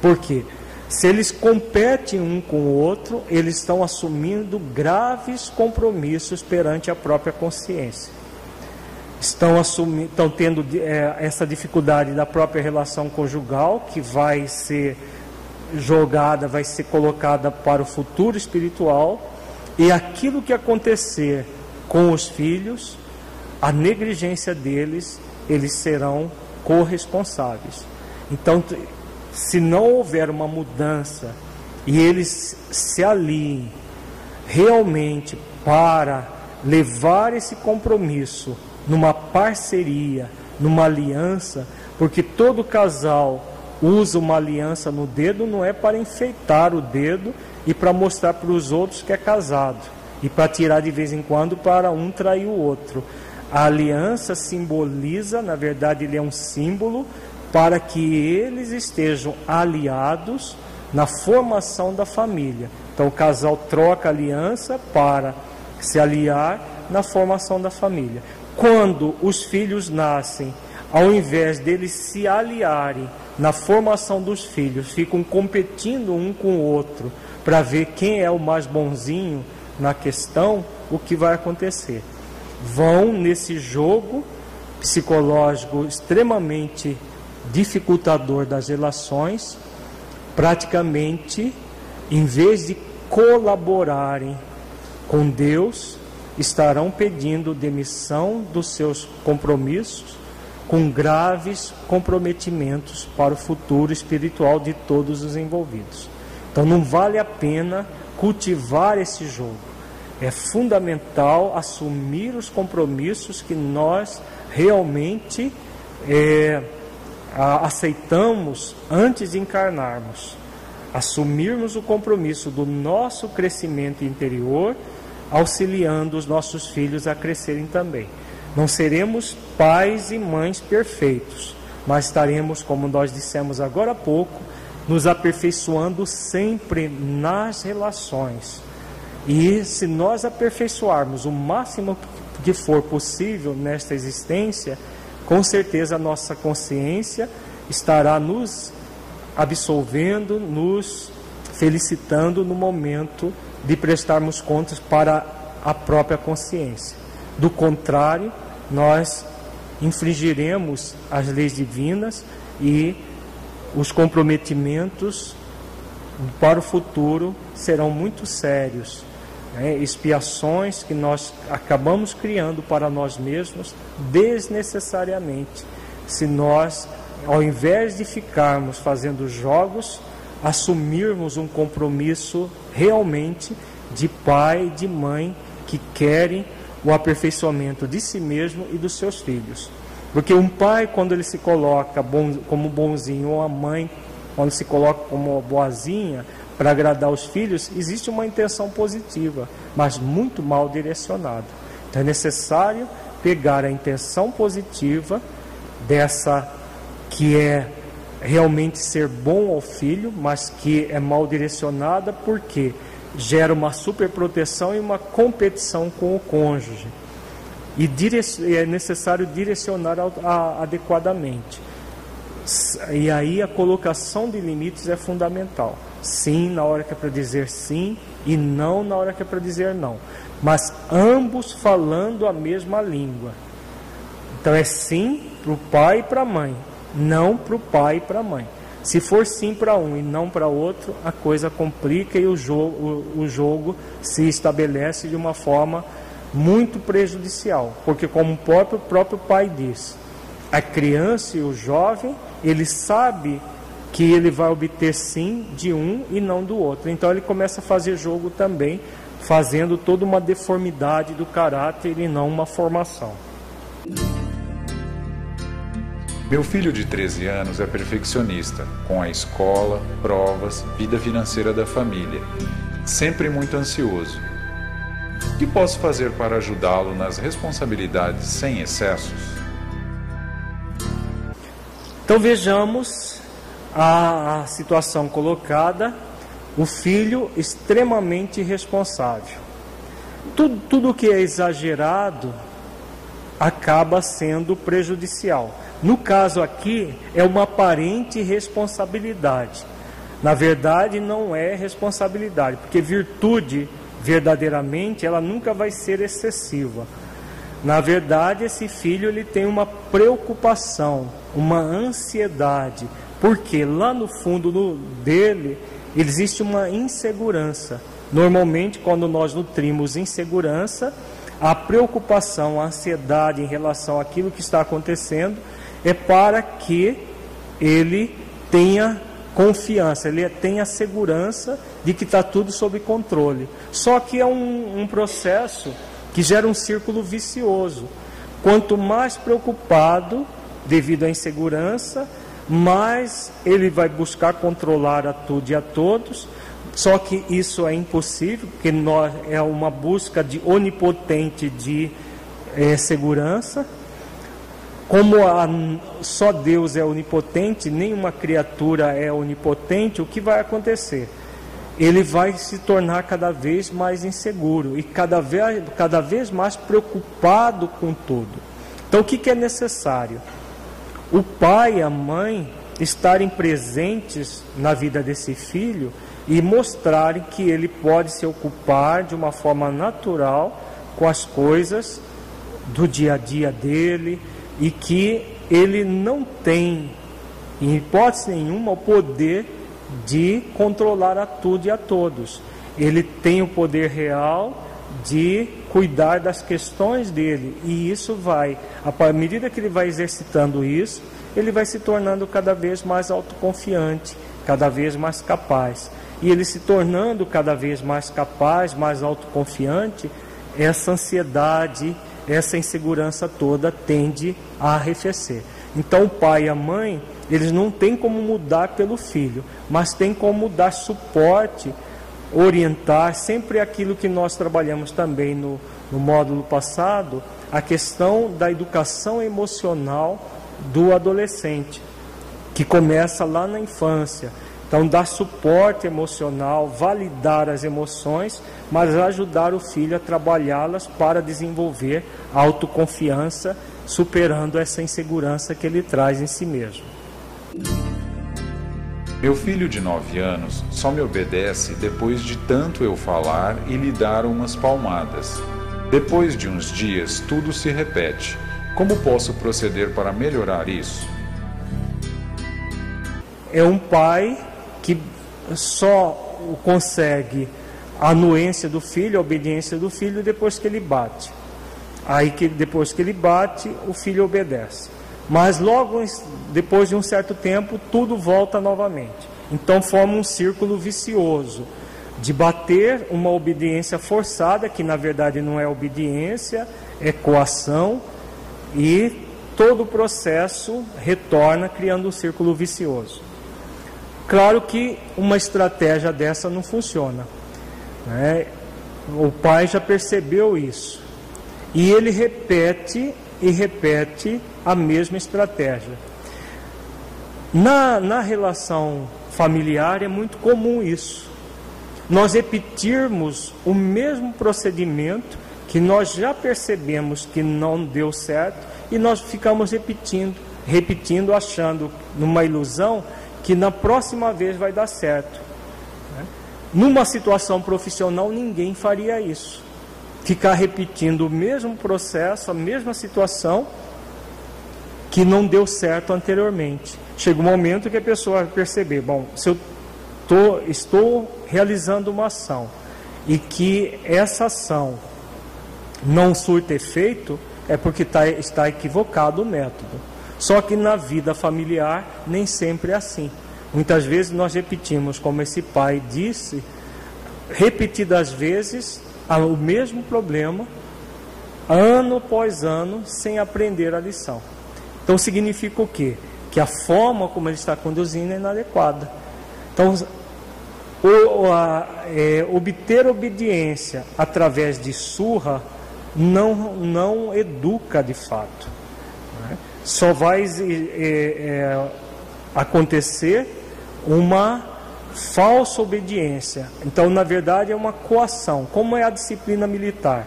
Por quê? Se eles competem um com o outro, eles estão assumindo graves compromissos perante a própria consciência estão, assumindo, estão tendo é, essa dificuldade da própria relação conjugal, que vai ser jogada, vai ser colocada para o futuro espiritual, e aquilo que acontecer com os filhos, a negligência deles, eles serão corresponsáveis. Então, se não houver uma mudança e eles se aliem realmente para levar esse compromisso numa parceria, numa aliança, porque todo casal usa uma aliança no dedo não é para enfeitar o dedo e para mostrar para os outros que é casado e para tirar de vez em quando para um trair o outro. A aliança simboliza, na verdade, ele é um símbolo para que eles estejam aliados na formação da família. Então o casal troca aliança para se aliar na formação da família. Quando os filhos nascem, ao invés deles se aliarem na formação dos filhos, ficam competindo um com o outro para ver quem é o mais bonzinho na questão, o que vai acontecer? Vão nesse jogo psicológico extremamente dificultador das relações, praticamente, em vez de colaborarem com Deus, estarão pedindo demissão dos seus compromissos, com graves comprometimentos para o futuro espiritual de todos os envolvidos. Então não vale a pena cultivar esse jogo. É fundamental assumir os compromissos que nós realmente é, aceitamos antes de encarnarmos. Assumirmos o compromisso do nosso crescimento interior, auxiliando os nossos filhos a crescerem também. Não seremos pais e mães perfeitos, mas estaremos, como nós dissemos agora há pouco, nos aperfeiçoando sempre nas relações. E se nós aperfeiçoarmos o máximo que for possível nesta existência, com certeza a nossa consciência estará nos absolvendo, nos felicitando no momento de prestarmos contas para a própria consciência. Do contrário, nós infringiremos as leis divinas e os comprometimentos para o futuro serão muito sérios. Né? Expiações que nós acabamos criando para nós mesmos desnecessariamente, se nós, ao invés de ficarmos fazendo jogos, assumirmos um compromisso realmente de pai e de mãe que querem o aperfeiçoamento de si mesmo e dos seus filhos. Porque um pai, quando ele se coloca bom, como bonzinho, ou a mãe, quando se coloca como boazinha, para agradar os filhos, existe uma intenção positiva, mas muito mal direcionada. Então é necessário pegar a intenção positiva dessa que é realmente ser bom ao filho, mas que é mal direcionada porque gera uma superproteção e uma competição com o cônjuge. E é necessário direcionar adequadamente. E aí a colocação de limites é fundamental. Sim, na hora que é para dizer sim, e não na hora que é para dizer não. Mas ambos falando a mesma língua. Então é sim para o pai e para a mãe, não para o pai e para a mãe. Se for sim para um e não para outro, a coisa complica e o jogo, o, o jogo se estabelece de uma forma muito prejudicial. Porque, como o próprio, próprio pai diz, a criança e o jovem, ele sabe que ele vai obter sim de um e não do outro. Então ele começa a fazer jogo também, fazendo toda uma deformidade do caráter e não uma formação. Meu filho de 13 anos é perfeccionista, com a escola, provas, vida financeira da família. Sempre muito ansioso. O que posso fazer para ajudá-lo nas responsabilidades sem excessos? Então vejamos a, situação colocada: o filho extremamente responsável. Tudo, tudo que é exagerado acaba sendo prejudicial. No caso aqui, é uma aparente responsabilidade. Na verdade, não é responsabilidade, porque virtude, verdadeiramente, ela nunca vai ser excessiva. Na verdade, esse filho ele tem uma preocupação, uma ansiedade, porque lá no fundo no, dele existe uma insegurança. Normalmente, quando nós nutrimos insegurança, a preocupação, a ansiedade em relação àquilo que está acontecendo é para que ele tenha confiança, ele tenha segurança de que está tudo sob controle. Só que é um, um processo que gera um círculo vicioso. Quanto mais preocupado devido à insegurança, mais ele vai buscar controlar a tudo e a todos. Só que isso é impossível, porque nós, é uma busca de onipotente de é, segurança. Como a, só Deus é onipotente, nenhuma criatura é onipotente, o que vai acontecer? Ele vai se tornar cada vez mais inseguro e cada vez, cada vez mais preocupado com tudo. Então, o que, que é necessário? O pai e a mãe estarem presentes na vida desse filho e mostrarem que ele pode se ocupar de uma forma natural com as coisas do dia a dia dele e que ele não tem, em hipótese nenhuma, o poder de controlar a tudo e a todos. Ele tem o poder real de cuidar das questões dele e isso vai, à medida que ele vai exercitando isso, ele vai se tornando cada vez mais autoconfiante, cada vez mais capaz. E ele se tornando cada vez mais capaz, mais autoconfiante, essa ansiedade, essa insegurança toda tende a arrefecer. Então o pai e a mãe, eles não têm como mudar pelo filho, mas têm como dar suporte, orientar, sempre aquilo que nós trabalhamos também no, no módulo passado, a questão da educação emocional do adolescente, que começa lá na infância. Então, dar suporte emocional, validar as emoções, mas ajudar o filho a trabalhá-las para desenvolver autoconfiança, superando essa insegurança que ele traz em si mesmo. Meu filho de 9 anos só me obedece depois de tanto eu falar e lhe dar umas palmadas. Depois de uns dias, tudo se repete. Como posso proceder para melhorar isso? É um pai que só consegue a anuência do filho, a obediência do filho depois que ele bate. Aí que depois que ele bate, o filho obedece. Mas logo depois de um certo tempo, tudo volta novamente. Então forma um círculo vicioso de bater uma obediência forçada, que na verdade não é obediência, é coação, e todo o processo retorna criando um círculo vicioso. Claro que uma estratégia dessa não funciona. Né? O pai já percebeu isso. E ele repete e repete a mesma estratégia. Na, na relação familiar é muito comum isso. Nós repetirmos o mesmo procedimento que nós já percebemos que não deu certo e nós ficamos repetindo, repetindo, achando numa ilusão que na próxima vez vai dar certo. Numa situação profissional, ninguém faria isso. Ficar repetindo o mesmo processo, a mesma situação que não deu certo anteriormente. Chega um momento que a pessoa perceber: bom, se eu tô, estou realizando uma ação e que essa ação não surte efeito, é porque tá, está equivocado o método. Só que na vida familiar nem sempre é assim. Muitas vezes nós repetimos, como esse pai disse, repetidas vezes o mesmo problema, ano após ano, sem aprender a lição. Então significa o quê? Que a forma como ele está conduzindo é inadequada. Então, o, a, é, obter obediência através de surra não, não educa de fato só vai é, é, acontecer uma falsa obediência. Então, na verdade, é uma coação. Como é a disciplina militar?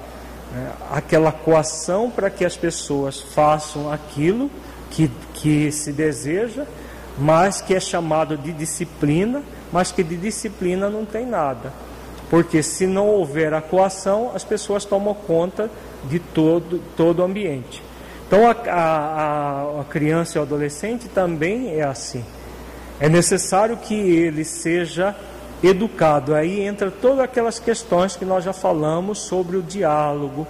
É, aquela coação para que as pessoas façam aquilo que, que se deseja, mas que é chamado de disciplina, mas que de disciplina não tem nada. Porque se não houver a coação, as pessoas tomam conta de todo, todo o ambiente. Então a, a, a criança e o adolescente também é assim. É necessário que ele seja educado. Aí entra todas aquelas questões que nós já falamos sobre o diálogo,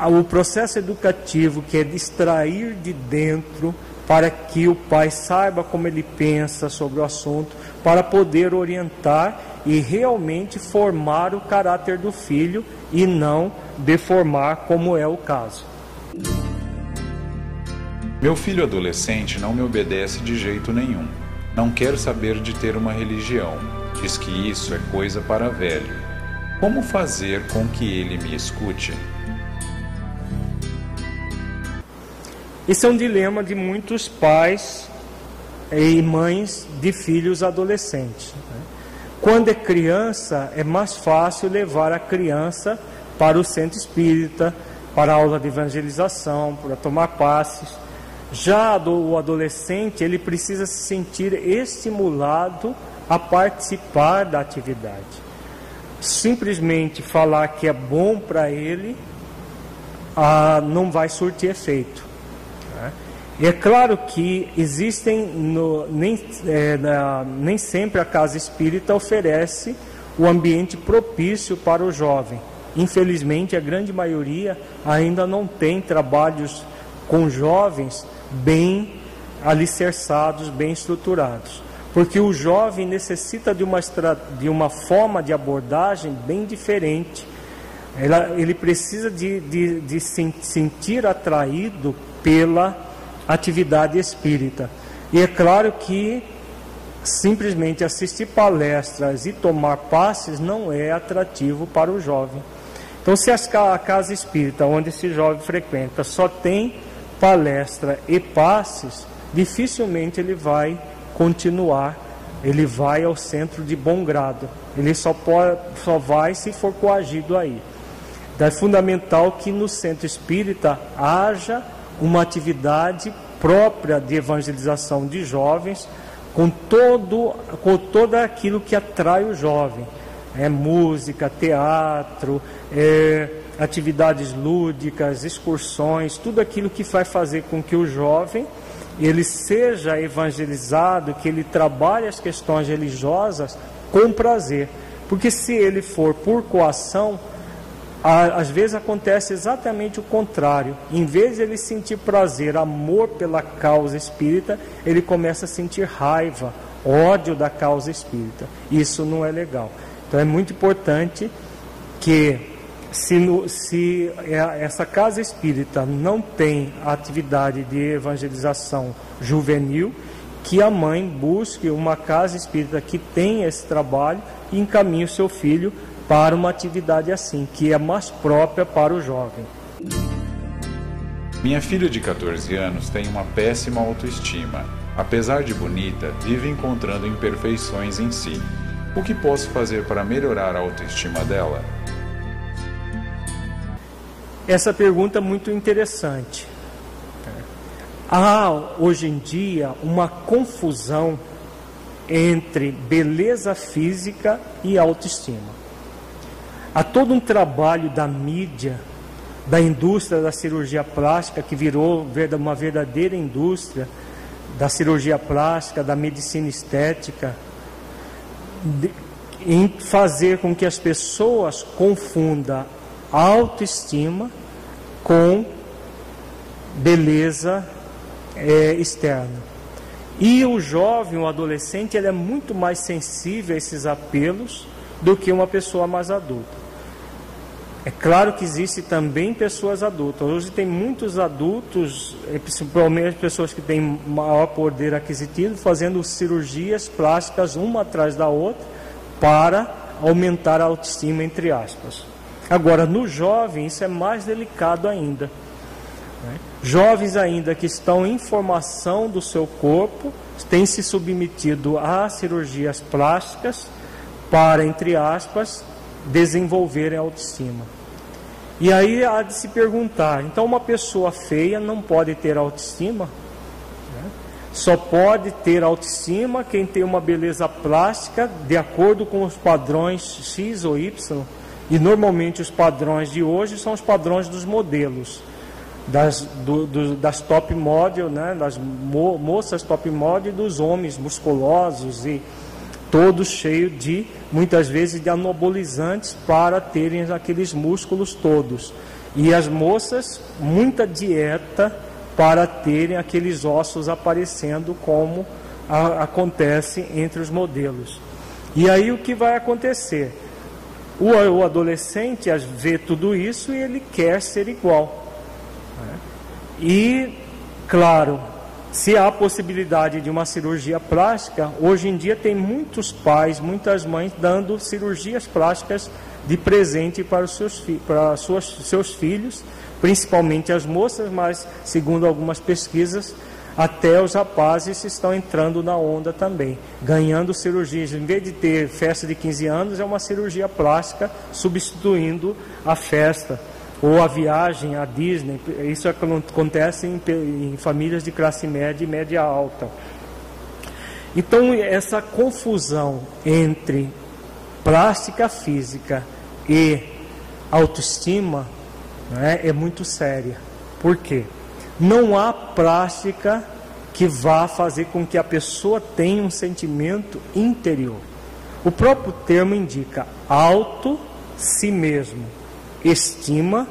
o processo educativo que é distrair de dentro para que o pai saiba como ele pensa sobre o assunto, para poder orientar e realmente formar o caráter do filho e não deformar como é o caso. Meu filho adolescente não me obedece de jeito nenhum. Não quer saber de ter uma religião. Diz que isso é coisa para velho. Como fazer com que ele me escute? Esse é um dilema de muitos pais e mães de filhos adolescentes. Né? Quando é criança, é mais fácil levar a criança para o centro espírita, para a aula de evangelização, para tomar passes. Já o adolescente, ele precisa se sentir estimulado a participar da atividade. Simplesmente falar que é bom para ele ah, não vai surtir efeito. Né? E é claro que existem, no, nem, é, na, nem sempre a casa espírita oferece o ambiente propício para o jovem. Infelizmente, a grande maioria ainda não tem trabalhos com jovens bem alicerçados, bem estruturados. Porque o jovem necessita de uma, de uma forma de abordagem bem diferente. Ela, ele precisa de, de, de se sentir atraído pela atividade espírita. E é claro que simplesmente assistir palestras e tomar passes não é atrativo para o jovem. Então, se a casa espírita onde esse jovem frequenta só tem palestra e passes, dificilmente ele vai continuar, ele vai ao centro de bom grado. Ele só, pode, só vai se for coagido aí. Então, é fundamental que no centro espírita haja uma atividade própria de evangelização de jovens, com todo, com todo aquilo que atrai o jovem é, música, teatro, é, atividades lúdicas, excursões, tudo aquilo que vai fazer com que o jovem ele seja evangelizado, que ele trabalhe as questões religiosas com prazer. Porque se ele for por coação, às vezes acontece exatamente o contrário. Em vez de ele sentir prazer, amor pela causa espírita, ele começa a sentir raiva, ódio da causa espírita. Isso não é legal. Então é muito importante que se, no, se é, essa casa espírita não tem atividade de evangelização juvenil, que a mãe busque uma casa espírita que tenha esse trabalho e encaminhe o seu filho para uma atividade assim, que é mais própria para o jovem. Minha filha de 14 anos tem uma péssima autoestima. Apesar de bonita, vive encontrando imperfeições em si. O que posso fazer para melhorar a autoestima dela? Essa pergunta é muito interessante. Há hoje em dia uma confusão entre beleza física e autoestima. Há todo um trabalho da mídia, da indústria da cirurgia plástica, que virou uma verdadeira indústria da cirurgia plástica, da medicina estética, em fazer com que as pessoas confundam autoestima com beleza é, externa. E o jovem, o adolescente, ele é muito mais sensível a esses apelos do que uma pessoa mais adulta. É claro que existe também pessoas adultas. Hoje tem muitos adultos, é, principalmente pessoas que têm maior poder aquisitivo, fazendo cirurgias plásticas uma atrás da outra para aumentar a autoestima, entre aspas. Agora, no jovem, isso é mais delicado ainda. Né? Jovens ainda que estão em formação do seu corpo, têm se submetido a cirurgias plásticas para, entre aspas, desenvolverem a autoestima. E aí há de se perguntar: então, uma pessoa feia não pode ter autoestima? Né? Só pode ter autoestima quem tem uma beleza plástica de acordo com os padrões X ou Y. E normalmente os padrões de hoje são os padrões dos modelos, das, do, do, das top model, né? das mo, moças top model e dos homens musculosos e todos cheios de, muitas vezes, de anabolizantes para terem aqueles músculos todos. E as moças, muita dieta para terem aqueles ossos aparecendo como a, acontece entre os modelos. E aí o que vai acontecer? O, o adolescente vê tudo isso e ele quer ser igual. Né? E, claro, se há possibilidade de uma cirurgia plástica, hoje em dia tem muitos pais, muitas mães dando cirurgias plásticas de presente para os seus, para suas, seus filhos, principalmente as moças, mas segundo algumas pesquisas, até os rapazes estão entrando na onda também, ganhando cirurgias. Em vez de ter festa de 15 anos, é uma cirurgia plástica substituindo a festa ou a viagem à Disney. Isso acontece em, em famílias de classe média e média alta. Então, essa confusão entre plástica física e autoestima né, é muito séria. Por quê? Não há plástica que vá fazer com que a pessoa tenha um sentimento interior. O próprio termo indica auto si mesmo, estima,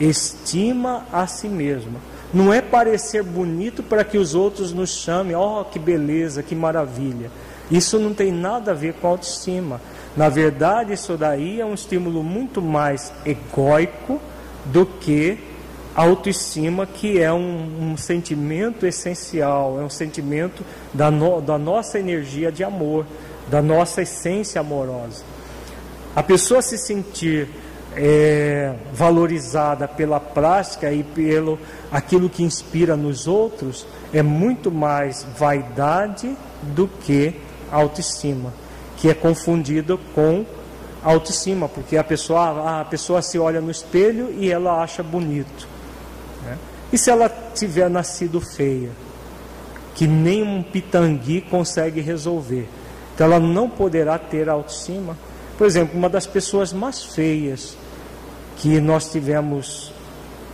estima a si mesma. Não é parecer bonito para que os outros nos chamem, oh que beleza, que maravilha. Isso não tem nada a ver com autoestima. Na verdade, isso daí é um estímulo muito mais egóico do que autoestima, que é um, um sentimento essencial, é um sentimento da, no, da nossa energia de amor, da nossa essência amorosa. A pessoa se sentir é, valorizada pela prática e pelo aquilo que inspira nos outros é muito mais vaidade do que autoestima que é confundido com autoestima, porque a pessoa, a pessoa se olha no espelho e ela acha bonito. E se ela tiver nascido feia, que nem um pitangui consegue resolver, então ela não poderá ter autoestima. Por exemplo, uma das pessoas mais feias que nós tivemos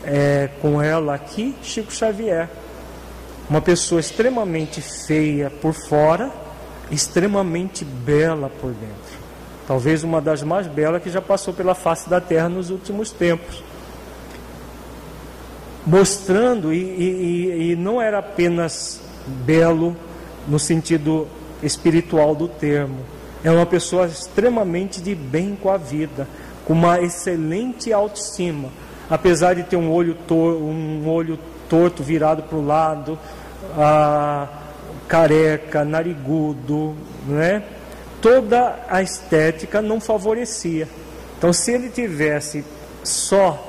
é, com ela aqui, Chico Xavier. Uma pessoa extremamente feia por fora, extremamente bela por dentro. Talvez uma das mais belas que já passou pela face da terra nos últimos tempos. Mostrando, e, e, e não era apenas belo no sentido espiritual do termo, é uma pessoa extremamente de bem com a vida, com uma excelente autoestima, apesar de ter um olho, tor um olho torto virado para o lado, careca, narigudo, né? toda a estética não favorecia. Então, se ele tivesse só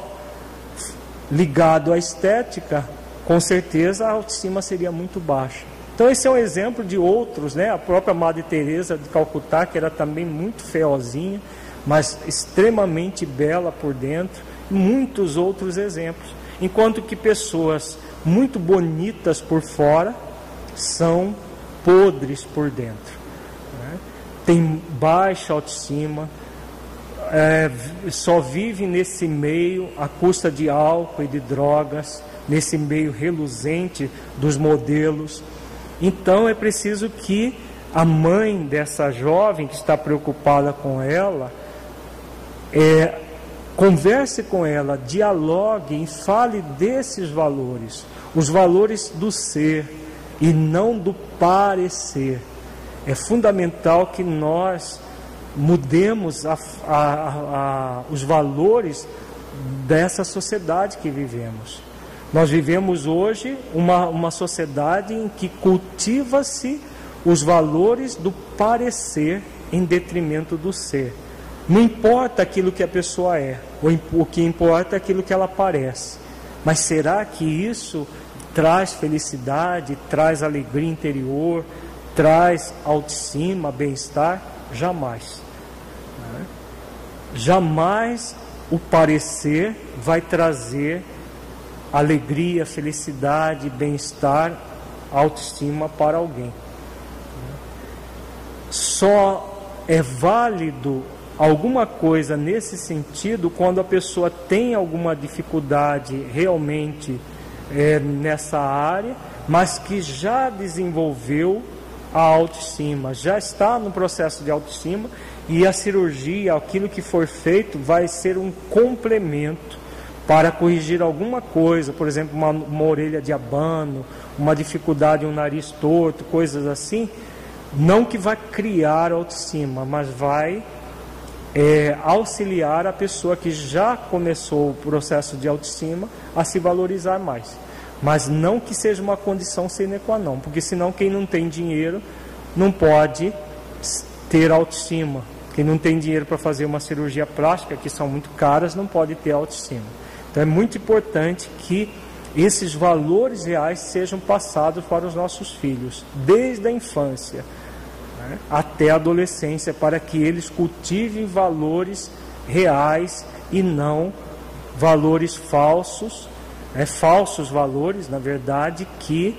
ligado à estética, com certeza a autoestima seria muito baixa. Então, esse é um exemplo de outros, né? A própria Madre Teresa de Calcutá, que era também muito feozinha, mas extremamente bela por dentro, muitos outros exemplos. Enquanto que pessoas muito bonitas por fora, são podres por dentro. Né? Tem baixa autoestima, é, só vive nesse meio à custa de álcool e de drogas, nesse meio reluzente dos modelos. Então é preciso que a mãe dessa jovem que está preocupada com ela, é, converse com ela, dialogue e fale desses valores, os valores do ser, e não do parecer. É fundamental que nós mudemos a, a, a, os valores dessa sociedade que vivemos. Nós vivemos hoje uma, uma sociedade em que cultiva-se os valores do parecer em detrimento do ser. Não importa aquilo que a pessoa é, o que importa é aquilo que ela parece. Mas será que isso traz felicidade, traz alegria interior, traz autoestima, bem-estar? Jamais. Né? Jamais o parecer vai trazer alegria, felicidade, bem-estar, autoestima para alguém. Só é válido alguma coisa nesse sentido quando a pessoa tem alguma dificuldade realmente é, nessa área, mas que já desenvolveu a autoestima, já está no processo de autoestima e a cirurgia, aquilo que for feito, vai ser um complemento para corrigir alguma coisa, por exemplo, uma, uma orelha de abano, uma dificuldade, um nariz torto, coisas assim. Não que vai criar autoestima, mas vai é, auxiliar a pessoa que já começou o processo de autoestima a se valorizar mais. Mas não que seja uma condição sine qua non, porque senão quem não tem dinheiro não pode ter autoestima. Quem não tem dinheiro para fazer uma cirurgia plástica, que são muito caras, não pode ter autoestima. Então é muito importante que esses valores reais sejam passados para os nossos filhos, desde a infância né, até a adolescência, para que eles cultivem valores reais e não valores falsos, é, falsos valores, na verdade, que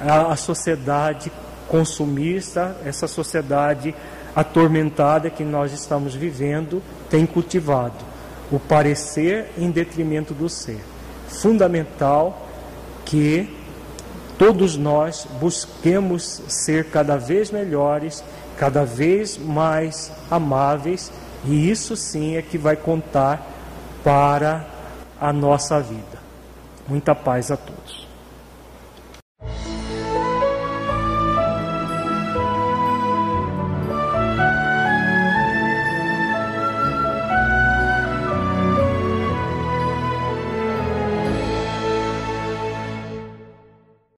a, a sociedade consumista, essa sociedade atormentada que nós estamos vivendo, tem cultivado. O parecer em detrimento do ser. Fundamental que todos nós busquemos ser cada vez melhores, cada vez mais amáveis, e isso sim é que vai contar para a nossa vida. Muita paz a todos.